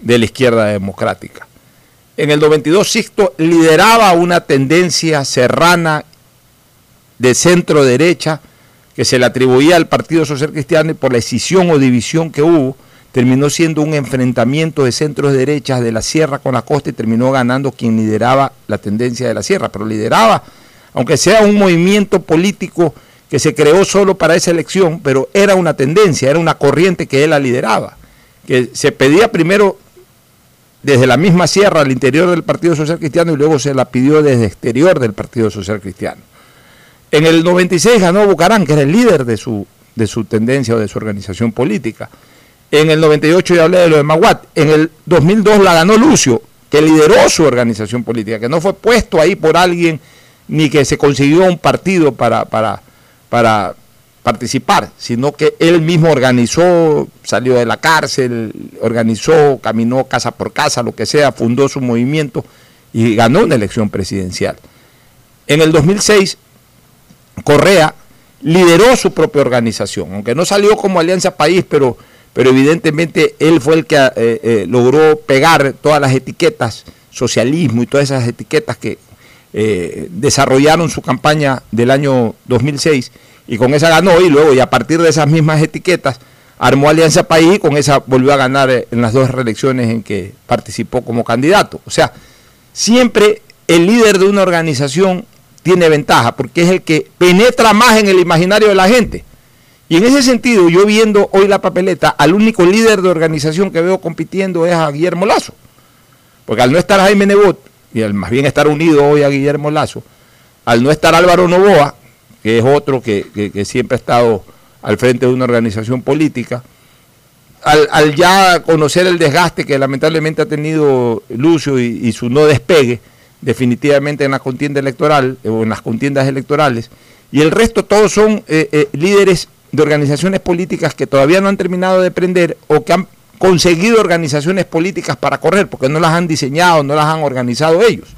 de la izquierda democrática. En el 92 Sixto lideraba una tendencia serrana de centro derecha que se le atribuía al Partido Social Cristiano y por la escisión o división que hubo, terminó siendo un enfrentamiento de centros derechas de la sierra con la costa y terminó ganando quien lideraba la tendencia de la sierra, pero lideraba, aunque sea un movimiento político que se creó solo para esa elección, pero era una tendencia, era una corriente que él la lideraba, que se pedía primero desde la misma sierra al interior del Partido Social Cristiano y luego se la pidió desde exterior del Partido Social Cristiano. En el 96 ganó Bucarán, que era el líder de su, de su tendencia o de su organización política. En el 98 ya hablé de lo de Maguat. En el 2002 la ganó Lucio, que lideró su organización política, que no fue puesto ahí por alguien ni que se consiguió un partido para, para, para participar, sino que él mismo organizó, salió de la cárcel, organizó, caminó casa por casa, lo que sea, fundó su movimiento y ganó una elección presidencial. En el 2006 Correa lideró su propia organización, aunque no salió como Alianza País, pero, pero evidentemente él fue el que eh, eh, logró pegar todas las etiquetas, socialismo y todas esas etiquetas que eh, desarrollaron su campaña del año 2006 y con esa ganó y luego y a partir de esas mismas etiquetas armó Alianza País y con esa volvió a ganar eh, en las dos reelecciones en que participó como candidato. O sea, siempre el líder de una organización tiene ventaja porque es el que penetra más en el imaginario de la gente. Y en ese sentido, yo viendo hoy la papeleta, al único líder de organización que veo compitiendo es a Guillermo Lazo. Porque al no estar Jaime Nebot, y al más bien estar unido hoy a Guillermo Lazo, al no estar Álvaro Novoa, que es otro que, que- siempre ha estado al frente de una organización política, al, ya conocer el desgaste que lamentablemente ha tenido Lucio y, su no despegue, definitivamente en la contienda electoral o en las contiendas electorales, y el resto todos son eh, eh, líderes de organizaciones políticas que todavía no han terminado de prender o que han conseguido organizaciones políticas para correr, porque no las han diseñado, no las han organizado ellos.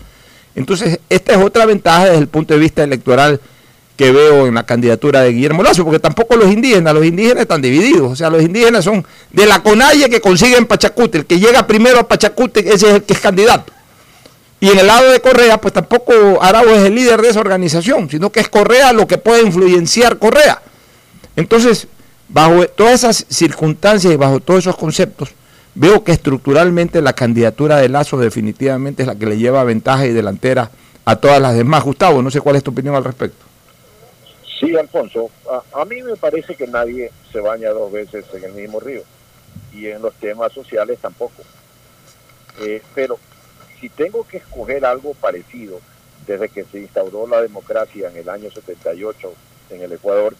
Entonces, esta es otra ventaja desde el punto de vista electoral que veo en la candidatura de Guillermo Lazo, porque tampoco los indígenas, los indígenas están divididos, o sea, los indígenas son de la conalle que consiguen Pachacute, el que llega primero a Pachacute, ese es el que es candidato. Y en el lado de Correa, pues tampoco Araujo es el líder de esa organización, sino que es Correa lo que puede influenciar Correa. Entonces, bajo todas esas circunstancias y bajo todos esos conceptos, veo que estructuralmente la candidatura de Lazo definitivamente es la que le lleva ventaja y delantera a todas las demás. Gustavo, no sé cuál es tu opinión al respecto. Sí, Alfonso, a, mí me parece que nadie se baña dos veces en el mismo río y en los temas sociales tampoco. Eh, pero si tengo que escoger algo parecido desde que se instauró la democracia en el año 78 en el Ecuador,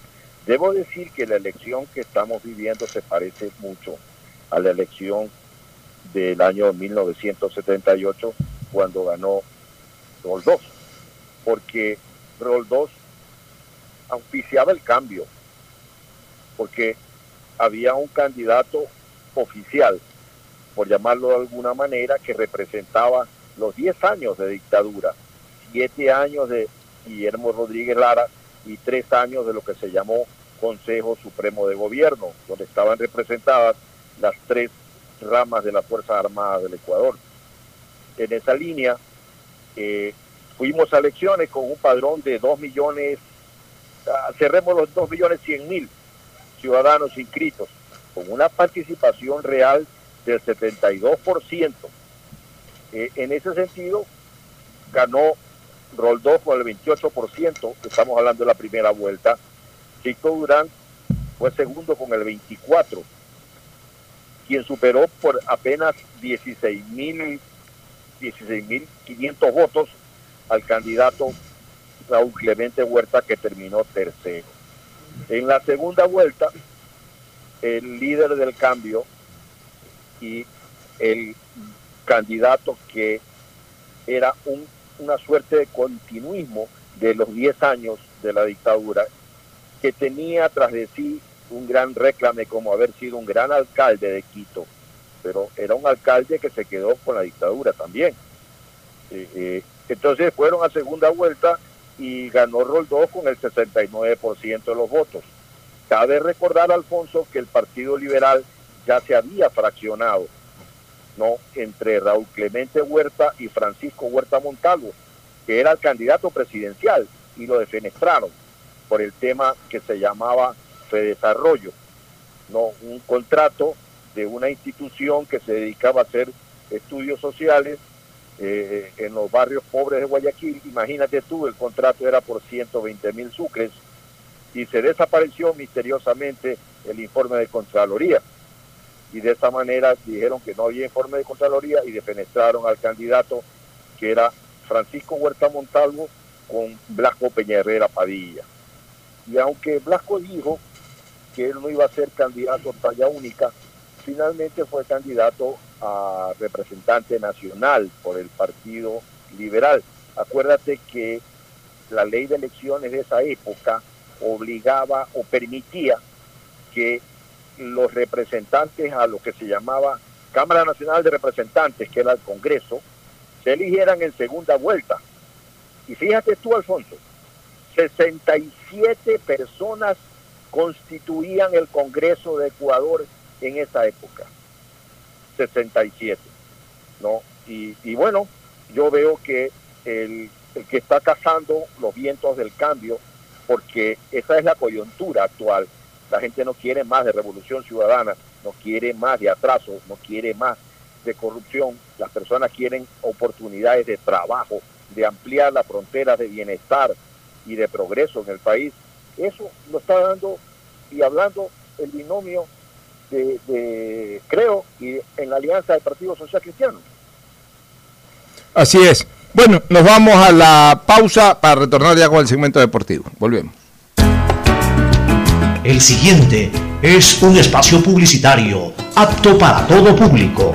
debo decir que la elección que estamos viviendo se parece mucho a la elección del año 1978 cuando ganó Roldós, porque Roldós auspiciaba el cambio, porque había un candidato oficial, por llamarlo de alguna manera, que representaba los 10 años de dictadura, 7 años de Guillermo Rodríguez Lara y 3 años de lo que se llamó Consejo Supremo de Gobierno, donde estaban representadas las tres ramas de las Fuerzas Armadas del Ecuador. En esa línea, eh, fuimos a elecciones con un padrón de 2 millones ah, cerremos los 2 millones 100 mil ciudadanos inscritos, con una participación real del 72%. Eh, en ese sentido, ganó Roldós con el 28%, estamos hablando de la primera vuelta. Chico Durán fue segundo con el 24%, quien superó por apenas 16 mil 16.500 votos al candidato Raúl Clemente Huerta, que terminó tercero. En la segunda vuelta, el líder del cambio y el candidato que era un, una suerte de continuismo de los 10 años de la dictadura, que tenía tras de sí un gran reclame como haber sido un gran alcalde de Quito, pero era un alcalde que se quedó con la dictadura también. Eh, eh, entonces fueron a segunda vuelta y ganó Roldós con el 69% de los votos. Cabe recordar, Alfonso, que el Partido Liberal ya se había fraccionado no entre Raúl Clemente Huerta y Francisco Huerta Montalvo, que era el candidato presidencial, y lo defenestraron por el tema que se llamaba Fedesarrollo, no un contrato de una institución que se dedicaba a hacer estudios sociales eh, en los barrios pobres de Guayaquil. Imagínate tú, el contrato era por 120 mil sucres y se desapareció misteriosamente el informe de Contraloría y de esa manera dijeron que no había informe de Contraloría y defenestraron al candidato que era Francisco Huerta Montalvo con Blasco Peña Padilla. Y aunque Blasco dijo que él no iba a ser candidato talla única, finalmente fue candidato a representante nacional por el Partido Liberal. Acuérdate que la ley de elecciones de esa época obligaba o permitía que los representantes a lo que se llamaba Cámara Nacional de Representantes, que era el Congreso, se eligieran en segunda vuelta. Y fíjate tú, Alfonso, 67 personas constituían el Congreso de Ecuador en esa época. 67. ¿no? Y, y bueno, yo veo que el, el que está cazando los vientos del cambio, porque esa es la coyuntura actual, la gente no quiere más de revolución ciudadana, no quiere más de atraso, no quiere más de corrupción. Las personas quieren oportunidades de trabajo, de ampliar las fronteras de bienestar y de progreso en el país. Eso lo está dando y hablando el binomio de, creo, y en la alianza del Partido Social Cristiano. Así es. Bueno, nos vamos a la pausa para retornar ya con el segmento deportivo. Volvemos. El siguiente es un espacio publicitario apto para todo público.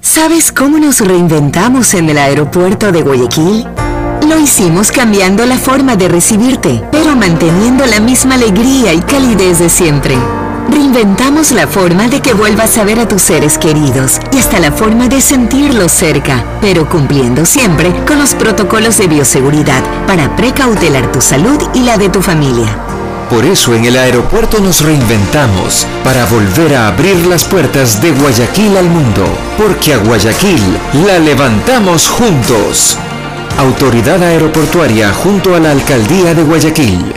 ¿Sabes cómo nos reinventamos en el aeropuerto de Guayaquil? Lo hicimos cambiando la forma de recibirte, pero manteniendo la misma alegría y calidez de siempre. Reinventamos la forma de que vuelvas a ver a tus seres queridos y hasta la forma de sentirlos cerca, pero cumpliendo siempre con los protocolos de bioseguridad para precautelar tu salud y la de tu familia. Por eso en el aeropuerto nos reinventamos para volver a abrir las puertas de Guayaquil al mundo, porque a Guayaquil la levantamos juntos. Autoridad Aeroportuaria junto a la Alcaldía de Guayaquil.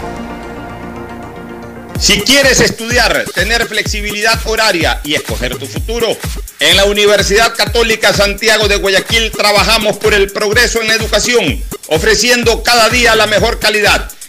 Si quieres estudiar, tener flexibilidad horaria y escoger tu futuro, en la Universidad Católica Santiago de Guayaquil trabajamos por el progreso en la educación, ofreciendo cada día la mejor calidad.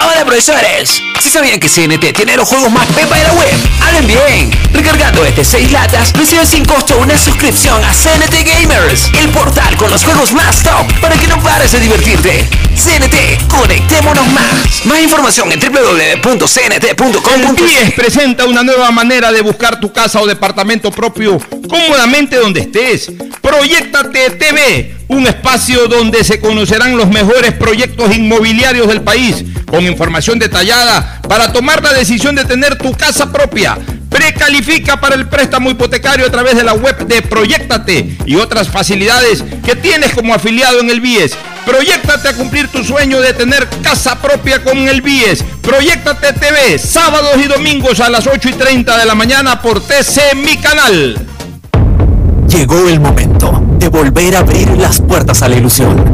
Hola profesores, si sabían que CNT tiene los juegos más pepa de la web, hablen bien. Recargando este 6 latas, reciben sin costo una suscripción a CNT Gamers, el portal con los juegos más top para que no pares de divertirte. CNT, conectémonos más. Más información en www.cnt.com. El presenta una nueva manera de buscar tu casa o departamento propio cómodamente donde estés. Proyectate TV, un espacio donde se conocerán los mejores proyectos inmobiliarios del país, con información detallada para tomar la decisión de tener tu casa propia. Precalifica para el préstamo hipotecario a través de la web de Proyectate y otras facilidades que tienes como afiliado en el BIES. Proyectate a cumplir tu sueño de tener casa propia con el BIES. Proyectate TV, sábados y domingos a las 8 y 30 de la mañana por TC Mi Canal. Llegó el momento de volver a abrir las puertas a la ilusión,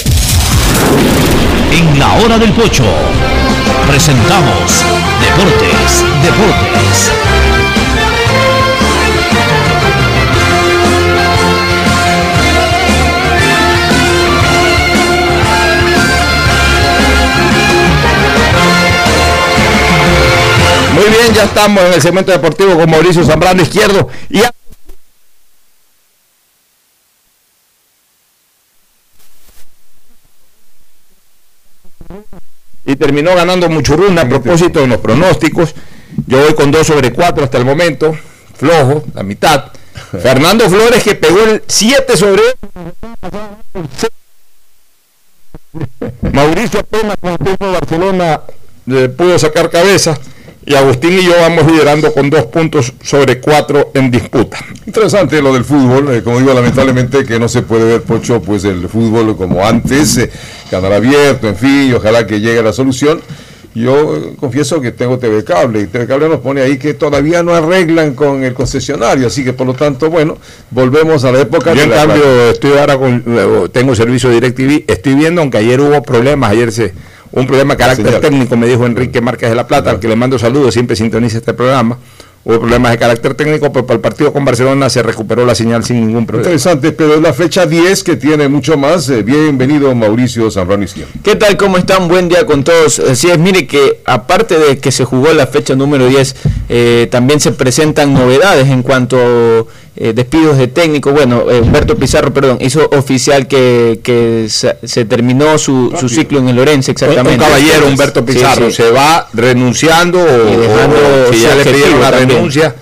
En la hora del pocho presentamos Deportes, Deportes. Muy bien, ya estamos en el segmento deportivo con Mauricio Zambrano Izquierdo y y terminó ganando Muchurruna a propósito de los pronósticos. Yo voy con 2 sobre 4 hasta el momento, flojo, la mitad. *laughs* Fernando Flores que pegó el 7 sobre *laughs* Mauricio apenas con el tiempo de Barcelona eh, pudo sacar cabeza y Agustín y yo vamos liderando con dos puntos sobre cuatro en disputa. Interesante lo del fútbol, eh, como digo, lamentablemente que no se puede ver, Pocho, pues el fútbol como antes, eh, canal abierto, en fin, y ojalá que llegue la solución. Yo eh, confieso que tengo TV Cable y TV Cable nos pone ahí que todavía no arreglan con el concesionario, así que por lo tanto, bueno, volvemos a la época Yo en la- cambio estoy ahora con, tengo servicio de DirecTV, estoy viendo, aunque ayer hubo problemas, ayer se un problema de carácter técnico, me dijo Enrique Márquez de la Plata, al que le mando saludos, siempre sintoniza este programa. Hubo problemas de carácter técnico, pero para el partido con Barcelona se recuperó la señal sin ningún problema. Interesante, pero es la fecha 10 que tiene mucho más. Eh, bienvenido Mauricio Zambrano Izquierdo. ¿Qué tal? ¿Cómo están? Buen día con todos. Así es, mire que aparte de que se jugó la fecha número 10, eh, también se presentan novedades en cuanto a eh, despidos de técnico. Bueno, eh, Humberto Pizarro, perdón, hizo oficial que, que se, se terminó su, su ciclo en el Un exactamente. caballero, Humberto Pizarro, sí. se va renunciando o, o si ya le objetivo pidieron la también. renuncia,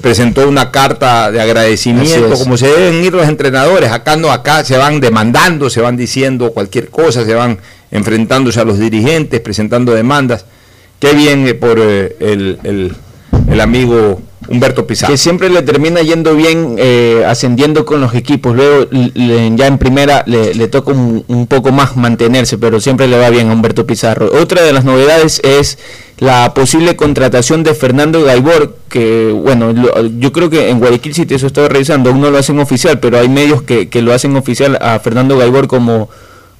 presentó una carta de agradecimiento, como se deben ir los entrenadores, acá no, acá se van demandando, se van diciendo cualquier cosa, se van enfrentándose a los dirigentes, presentando demandas. Qué bien eh, por eh, el, el- el amigo Humberto Pizarro. que siempre le termina yendo bien eh, ascendiendo con los equipos. Luego le- ya en primera le, toca un, un poco más mantenerse, pero siempre le va bien a Humberto Pizarro. Otra de las novedades es la posible contratación de Fernando Gaibor, que bueno, lo- yo creo que en Guayaquil City eso estaba revisando, aún no lo hacen oficial, pero hay medios que, lo hacen oficial a Fernando Gaibor como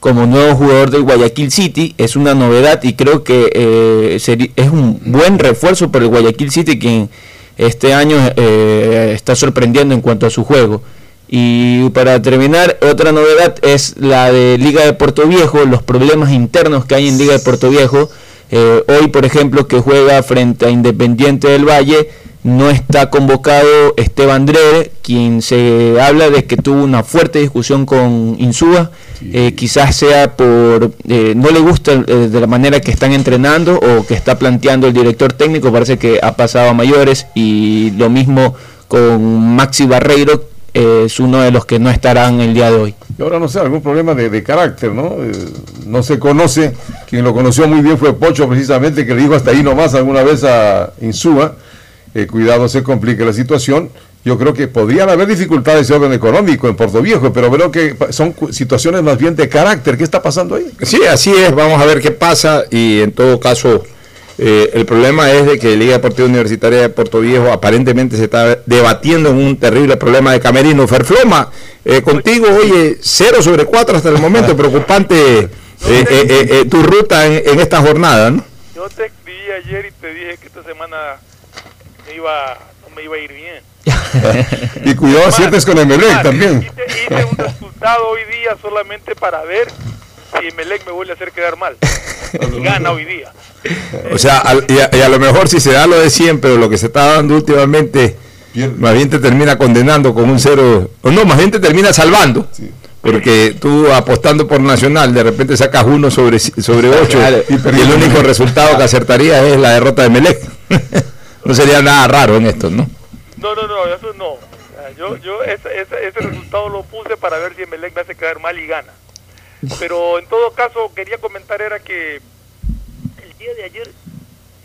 como nuevo jugador del Guayaquil City es una novedad y creo que eh, es un buen refuerzo para el Guayaquil City quien este año eh, está sorprendiendo en cuanto a su juego. Y para terminar, otra novedad es la de Liga de Puerto Viejo, los problemas internos que hay en Liga de Puerto Viejo. Eh, hoy, por ejemplo, que juega frente a Independiente del Valle, no está convocado Esteban Drede, quien se habla de que tuvo una fuerte discusión con Insúa, eh, quizás sea por, eh, no le gusta eh, de la manera que están entrenando o que está planteando el director técnico, parece que ha pasado a mayores y lo mismo con Maxi Barreiro, eh, es uno de los que no estarán el día de hoy. Y ahora no sé, algún problema de, de carácter, ¿no? Eh, no se conoce, quien lo conoció muy bien fue Pocho precisamente, que le dijo hasta ahí nomás alguna vez a Insúa, eh, cuidado, se complique la situación. Yo creo que podrían haber dificultades de orden económico en Puerto Viejo, pero creo que son situaciones más bien de carácter. ¿Qué está pasando ahí? Sí, así es, vamos a ver qué pasa y en todo caso eh, el problema es de que Liga Deportiva Universitaria de Puerto Viejo aparentemente se está debatiendo en un terrible problema de camerino. Ferfloma, eh, contigo, oye, 0 sobre 4 hasta el momento, preocupante eh, eh, eh, eh, tu ruta en, en esta jornada, ¿no? Yo te escribí ayer y te dije que esta semana me iba, no me iba a ir bien. *laughs* y cuidado, aciertes con Emelec también. Hice, hice un resultado hoy día solamente para ver si Emelec me vuelve a hacer quedar mal. Y gana hoy día. O sea, al- y, a, y a lo mejor si se da lo de siempre o lo que se está dando últimamente, más bien te termina condenando con un cero, o no, más bien te termina salvando. Porque tú apostando por Nacional, de repente sacas uno sobre, sobre ocho y, el único resultado que acertaría es la derrota de Melec. *laughs* no sería nada raro en esto, ¿no? No, no, no, eso no. Sea, Yo, yo ese, ese, ese resultado lo puse para ver si Emelec me hace quedar mal y gana. Pero en todo caso, quería comentar era que el día de ayer,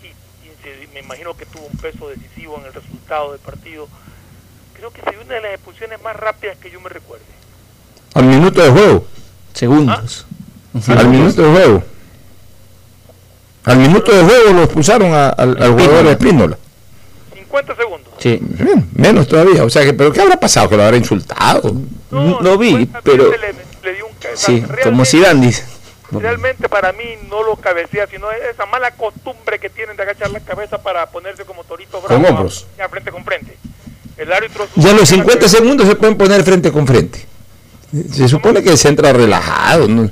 y, me imagino que tuvo un peso decisivo en el resultado del partido, creo que se dio una de las expulsiones más rápidas que yo me recuerde. Al minuto de juego. Segundos. Al minuto de juego. Al minuto de juego lo expulsaron a- al, al jugador de Espínola. 50 segundos. Sí. Bien, menos todavía. O sea, que, ¿pero qué habrá pasado? ¿Que lo habrá insultado? No, vi, pero sí, como Zidane dice. Realmente para mí no lo cabecea, sino esa mala costumbre que tienen de agachar la cabeza para ponerse como torito bravo. Con hombros. a- frente con frente. El árbitro Ya los 50 segundos se pueden poner frente con frente. Se supone que se entra relajado. ¿no?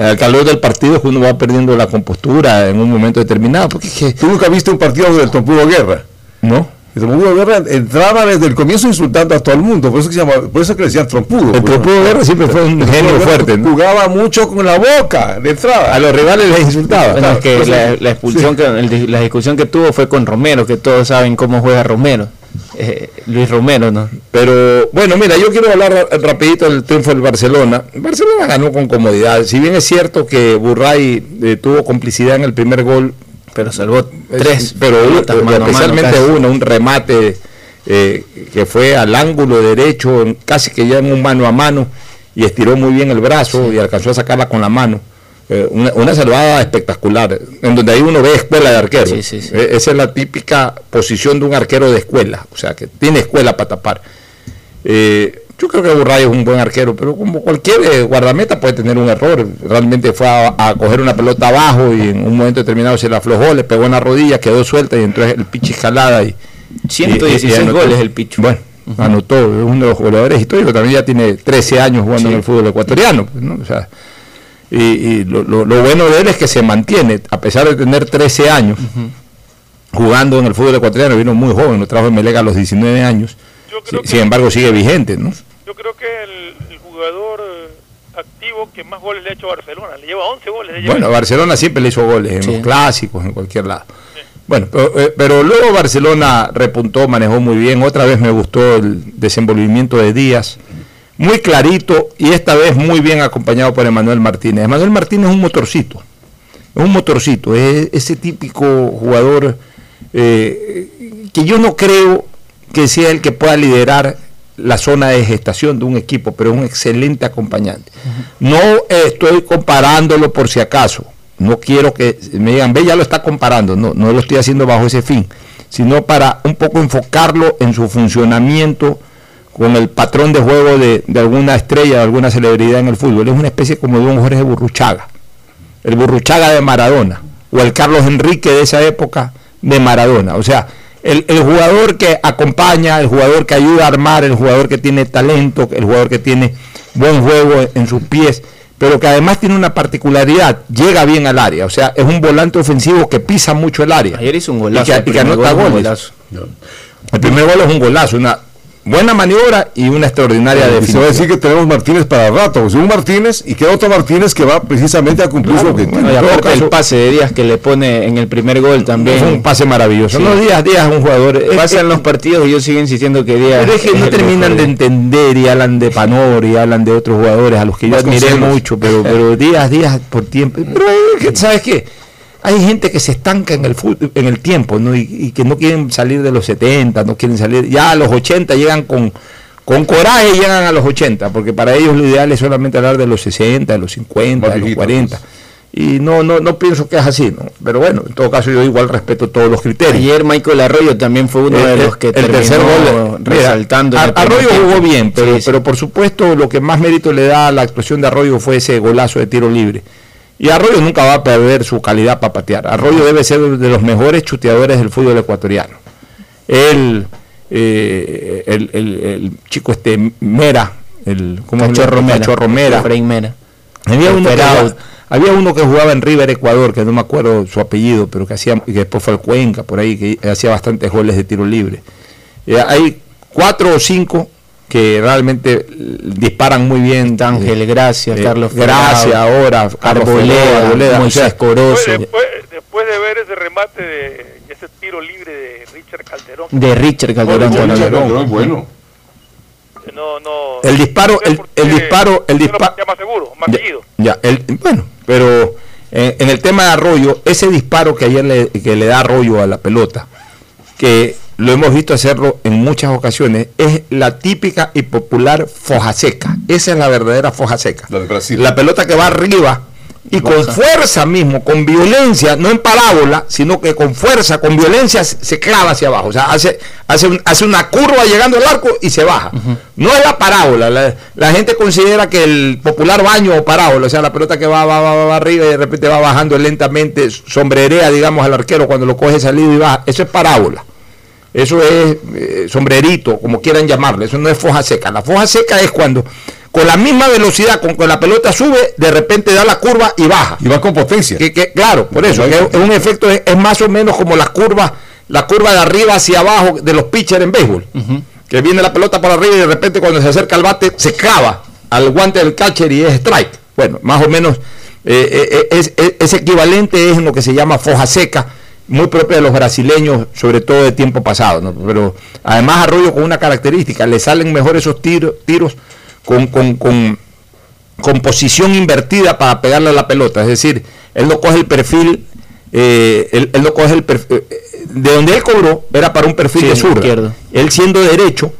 Al calor del partido es que uno va perdiendo la compostura en un momento determinado. Porque es que, ¿Tú nunca viste un partido del Tompudo Guerra? ¿No? El Trompudo Guerra entraba desde el comienzo insultando a todo el mundo, por eso que se llama, por eso que le decían trompudo. El Trompudo Guerra siempre fue un genio fuerte, ¿no? Jugaba mucho con la boca de entrada. A los rivales les insultaba. Bueno, es que la, la expulsión que, el- la discusión que tuvo fue con Romero, que todos saben cómo juega Romero. eh, Luis Romero, ¿no? Pero bueno, mira, yo quiero hablar ra- rapidito del triunfo del Barcelona. Barcelona ganó con comodidad. Si bien es cierto que Burray eh, tuvo complicidad en el primer gol, pero salvó es- tres pero pelotas mano especialmente uno, un remate eh, que fue al ángulo derecho, casi que ya en un mano a mano, y estiró muy bien el brazo y alcanzó a sacarla con la mano. Eh, una, una salvada espectacular, en donde ahí uno ve escuela de arquero. Sí, sí, sí. Eh, Esa es la típica posición de un arquero de escuela, o sea, que tiene escuela para tapar. Eh, yo creo que Burray es un buen arquero, pero como cualquier eh, guardameta puede tener un error. Realmente fue a, a coger una pelota abajo y en un momento determinado se la aflojó, le pegó en la rodilla, quedó suelta y entró el pichi escalada. Y, 116 anotó. goles el Pichu. Bueno, anotó, es uno de los jugadores históricos, también ya tiene 13 años jugando Sí. en el fútbol ecuatoriano. pues, ¿no? O sea, y, y lo, lo- lo bueno de él es que se mantiene, a pesar de tener 13 años jugando en el fútbol ecuatoriano, vino muy joven, lo trajo en Melega a los 19 años. Si- sin embargo, sigue vigente, ¿no? Yo creo que el, el jugador eh, activo que más goles le ha hecho a Barcelona. Le lleva 11 goles. le lleva. Bueno, Barcelona siempre le hizo goles en Sí. los clásicos, en cualquier lado. Bueno, pero, eh, pero luego Barcelona repuntó, manejó muy bien. Otra vez me gustó el desenvolvimiento de Díaz. Muy clarito y esta vez muy bien acompañado por Emanuel Martínez. Emanuel Martínez es un motorcito. Es un motorcito. Es ese típico jugador eh, que yo no creo que sea el que pueda liderar la zona de gestación de un equipo, pero es un excelente acompañante. No eh, estoy comparándolo por si acaso. No quiero que me digan, ve, ya lo está comparando. No, no lo estoy haciendo bajo ese fin, sino para un poco enfocarlo en su funcionamiento con el patrón de juego de, de alguna estrella, de alguna celebridad en el fútbol. Es una especie como de un Jorge Burruchaga, el Burruchaga de Maradona, o el Carlos Enrique de esa época de Maradona. O sea, el, el jugador que acompaña, el jugador que ayuda a armar, el jugador que tiene talento, el jugador que tiene buen juego en sus pies, pero que además tiene una particularidad, llega bien al área, o sea, es un volante ofensivo que pisa mucho el área. Ayer hizo un y golazo. que, y que anota gol, goles. El primer gol es un golazo, una buena maniobra y una extraordinaria Y se va a definición. decir que tenemos Martínez para rato. Es un Martínez y queda otro Martínez que va precisamente a cumplir su objetivo. Y caso, el pase de Díaz que le pone en el primer gol también. Fue un pase maravilloso. Sí. No, Díaz, Díaz es un jugador. es- Pasan los partidos y yo sigo insistiendo que Díaz. Pero es que no terminan de entender y hablan de Panor y hablan de otros jugadores a los que yo admiré mucho, pero, pero días, días por tiempo. Pero es que, ¿sabes qué? Hay gente que se estanca en el fut- en el tiempo, ¿no? Y, y que no quieren salir de los 70, no quieren salir. Ya a los 80 llegan con, con coraje y llegan a los 80, porque para ellos lo ideal es solamente hablar de los 60, de los 50, Más de los viejitos, 40. Y no, no, no pienso que es así, ¿no? Pero bueno, en todo caso yo igual respeto todos los criterios. Ayer Michael Arroyo también fue uno de Eh, los que el terminó tercer gol mira, resaltando. primer Arroyo jugó bien, pero, Sí, sí. pero por supuesto lo que más mérito le da a la actuación de Arroyo fue ese golazo de tiro libre. Y Arroyo nunca va a perder su calidad para patear. Arroyo debe ser de los mejores chuteadores del fútbol ecuatoriano. Él, eh, el, el- el chico este Mera, el ¿cómo se llama? Cachorro Mera. Cachorro Mera. Mera. Había uno, que jugaba, había uno que jugaba en River Ecuador, que no me acuerdo su apellido, pero que hacía, que después fue al Cuenca, por ahí, que hacía bastantes goles de tiro libre. Eh, hay cuatro o cinco que realmente disparan muy bien. Ángel Gracia, Eh, Carlos Gracia Ferrao, ahora, Arboleda, Arboleda, o Moisés sea, Corozo. Después, de ver ese remate de ese tiro libre de Richard Calderón. De Richard Calderón. Richard bueno. No, no. El disparo, el, el disparo, el disparo. más seguro, más Ya, seguido. ya, el- bueno, pero eh, en el tema de Arroyo, ese disparo que ayer le, que le da Arroyo a la pelota, que lo hemos visto hacerlo en muchas ocasiones, es la típica y popular foja seca. Esa es la verdadera foja seca. La de Brasil. La pelota que va arriba y con fuerza mismo, con violencia, no en parábola, sino que con fuerza, con violencia se clava hacia abajo. O sea, hace, hace, un- hace una curva llegando al arco y se baja. No es la parábola. La, la gente considera que el popular baño o parábola, o sea, la pelota que va, va, va, va, va arriba y de repente va bajando lentamente, sombrerea, digamos, al arquero cuando lo coge salido y baja. Eso es parábola. Eso es eh, sombrerito, como quieran llamarle. Eso no es foja seca. La foja seca es cuando con la misma velocidad con que la pelota sube, de repente da la curva y baja. Y va con potencia. Que, que- claro, por eso, que es, es un efecto, es, es más o menos como las curvas, la curva de arriba hacia abajo de los pitchers en béisbol. Que viene la pelota por arriba y de repente cuando se acerca al bate se clava al guante del catcher y es strike. Bueno, más o menos eh, eh, es, es- ese equivalente es en lo que se llama foja seca, muy propia de los brasileños, sobre todo de tiempo pasado. ¿no? Pero además Arroyo con una característica, le salen mejor esos tiros, tiros con, con, con, con posición invertida para pegarle a la pelota. Es decir, él no coge el perfil, eh, él, él no coge el perfil, de donde él cobró era para un perfil Sí, de izquierdo. Él siendo derecho,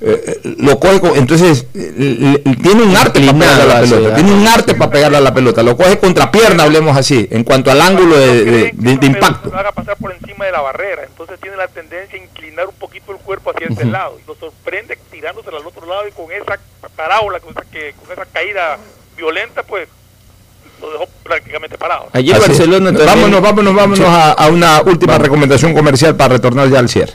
eh, lo coge con- entonces eh, tiene un arte para pegarle a la pelota, tiene un arte para pegarle a la pelota, lo coge contra pierna, hablemos así, en cuanto al ángulo de, de- de- de impacto. lo haga pasar por encima de la barrera. Entonces tiene la tendencia a inclinar un poquito el cuerpo hacia este lado. Y lo sorprende tirándose al otro lado y con esa parábola, con esa, que, con esa caída violenta, pues lo dejó prácticamente parado. Barcelona también- Vámonos, vámonos, vámonos a, a una última recomendación comercial para retornar ya al cierre.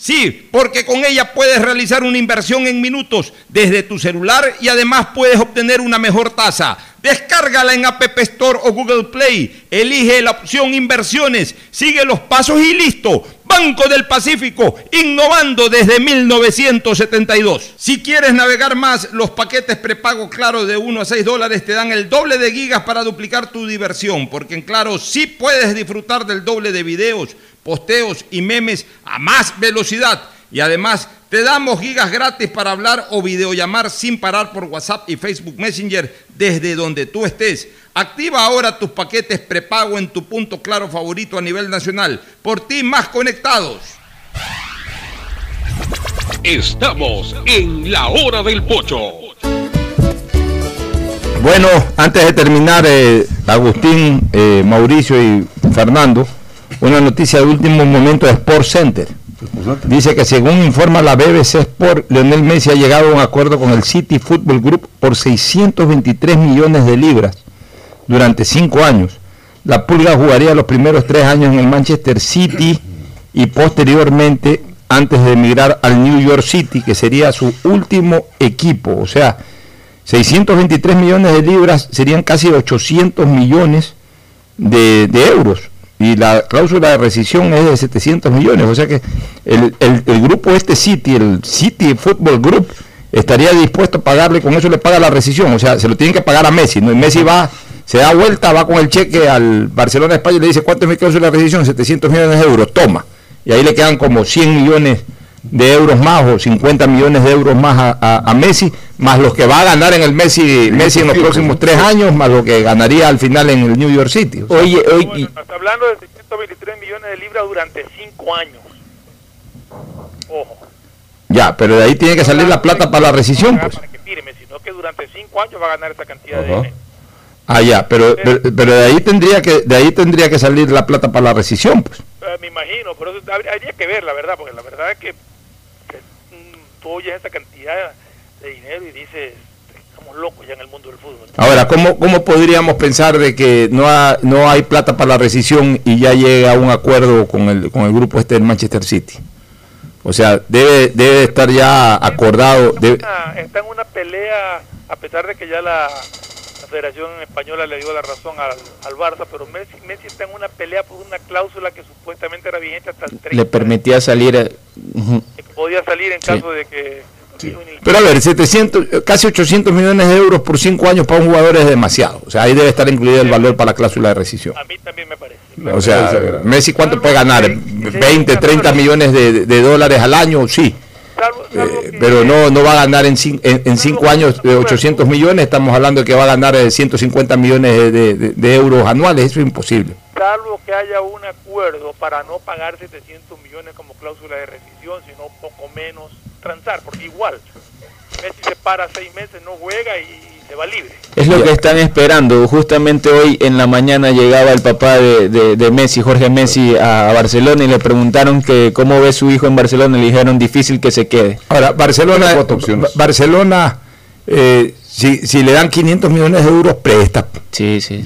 Sí, porque con ella puedes realizar una inversión en minutos desde tu celular y además puedes obtener una mejor tasa. Descárgala en App Store o Google Play. Elige la opción inversiones, sigue los pasos y listo. Banco del Pacífico, innovando desde 1972. Si quieres navegar más, los paquetes prepago Claro de 1 a 6 dólares te dan el doble de gigas para duplicar tu diversión, porque en Claro sí puedes disfrutar del doble de videos, posteos y memes a más velocidad. Y además te damos gigas gratis para hablar o videollamar sin parar por WhatsApp y Facebook Messenger desde donde tú estés. Activa ahora tus paquetes prepago en tu punto claro favorito a nivel nacional. Por ti más conectados. Estamos en la hora del pocho. Bueno, antes de terminar, eh, Agustín, eh, Mauricio y Fernando, una noticia de último momento de Sport Center. Dice que según informa la BBC Sport, Leonel Messi ha llegado a un acuerdo con el City Football Group por 623 millones de libras durante cinco años. La Pulga jugaría los primeros tres años en el Manchester City y posteriormente, antes de emigrar al New York City, que sería su último equipo. O sea, 623 millones de libras serían casi 800 millones de, de euros. Y la cláusula de rescisión es de 700 millones. O sea que el, el- grupo este City, el City Football Group, estaría dispuesto a pagarle, con eso le paga la rescisión. O sea, se lo tienen que pagar a Messi. ¿no? Y Messi va, se da vuelta, va con el cheque al Barcelona España y le dice, ¿cuánto es mi cláusula de rescisión? 700 millones de euros. Toma. Y ahí le quedan como 100 millones de euros más o 50 millones de euros más a, a- a Messi, más los que va a ganar en el Messi, Messi en los próximos tres años, más lo que ganaría al final en el New York City. O sea, Oye, oye, Está hablando de 623 millones de libras durante 5 años. Ojo. ya, pero de ahí tiene que salir la plata para la rescisión, pues. Para que firme, sino que durante 5 años va a ganar esa cantidad de Ajá. dinero. Ah, ya, pero, pero, pero de ahí tendría que de ahí tendría que salir la plata para la rescisión, pues. Eh, me imagino, pero habría, que ver, la verdad, porque la verdad es que, tú oyes esa cantidad de dinero y dices, estamos locos ya en el mundo del fútbol. Ahora, ¿cómo, ¿cómo podríamos pensar de que no, ha- no hay plata para la rescisión y ya llega a un acuerdo con el, con el grupo este del Manchester City? O sea, debe, debe estar ya acordado. debe- Una- está en una pelea, a pesar de que ya la, la Federación Española le dio la razón al, al Barça, pero Messi, Messi está en una pelea por una cláusula que supuestamente era vigente hasta el 30, Le permitía salir. Eh, podía salir en Sí. caso de que... Pero a ver, 700, eh, casi 800 millones de euros por cinco años para un jugador es demasiado. O sea, ahí debe estar incluido el valor para la cláusula de rescisión. A mí también me parece. O sea, Messi, ¿cuánto puede ganar? ¿20, 30 millones de, de dólares al año? Sí. Eh, pero no, no va a ganar en, cin- en, en cinco años de 800 millones. Estamos hablando de que va a ganar eh, 150 millones de, de- de- euros anuales. Eso es imposible. Salvo que haya un acuerdo para no pagar 700 millones como cláusula de sino poco menos transar, porque igual Messi se para seis meses, no juega y se va libre. Es lo que están esperando. Justamente hoy en la mañana llegaba el papá de, de- de Messi, Jorge Messi, a Barcelona y le preguntaron que cómo ve su hijo en Barcelona y le dijeron difícil que se quede. Ahora, Barcelona, Ba- Barcelona eh, si, si le dan 500 millones de euros, presta. Sí, sí.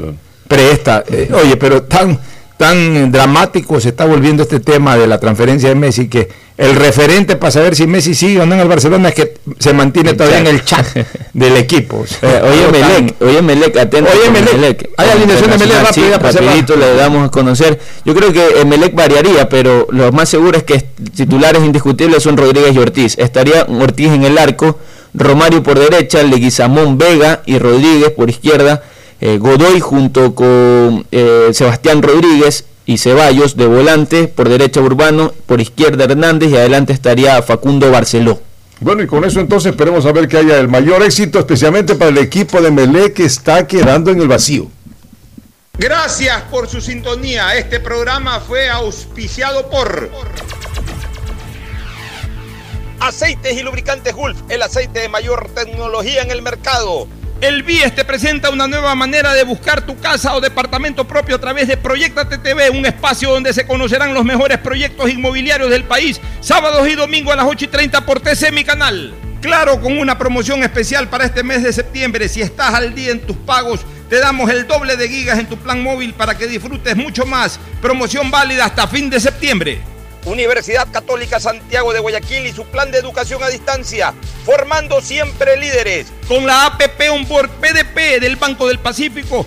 Presta. Eh, oye, pero tan, tan dramático se está volviendo este tema de la transferencia de Messi que el referente para saber si Messi sigue o no en el Barcelona es que se mantiene todavía en el chat del equipo. *laughs* Eh, oye Melec, oye Melec, atento. Oye, con Melec. Hay alineación de Melec sí, rápida para cerrar. rapidito le damos a conocer. Yo creo que eh, Melec variaría, pero lo más seguro es que titulares indiscutibles son Rodríguez y Ortiz. Estaría Ortiz en el arco, Romario por derecha, Leguizamón Vega y Rodríguez por izquierda, eh, Godoy junto con eh, Sebastián Rodríguez y Ceballos de volante, por derecha Urbano, por izquierda Hernández y adelante estaría Facundo Barceló. Bueno, y con eso entonces esperemos a ver que haya el mayor éxito, especialmente para el equipo de Melé que está quedando en el vacío. Gracias por su sintonía. Este programa fue auspiciado por Aceites y lubricantes Gulf, el aceite de mayor tecnología en el mercado. El BIES te presenta una nueva manera de buscar tu casa o departamento propio a través de Proyectate TV, un espacio donde se conocerán los mejores proyectos inmobiliarios del país, sábados y domingos a las 8 y 30 por TC, mi canal. Claro, con una promoción especial para este mes de septiembre. Si estás al día en tus pagos, te damos el doble de gigas en tu plan móvil para que disfrutes mucho más. Promoción válida hasta fin de septiembre. Universidad Católica Santiago de Guayaquil y su plan de educación a distancia, formando siempre líderes. Con la APP Onboard PDP del Banco del Pacífico,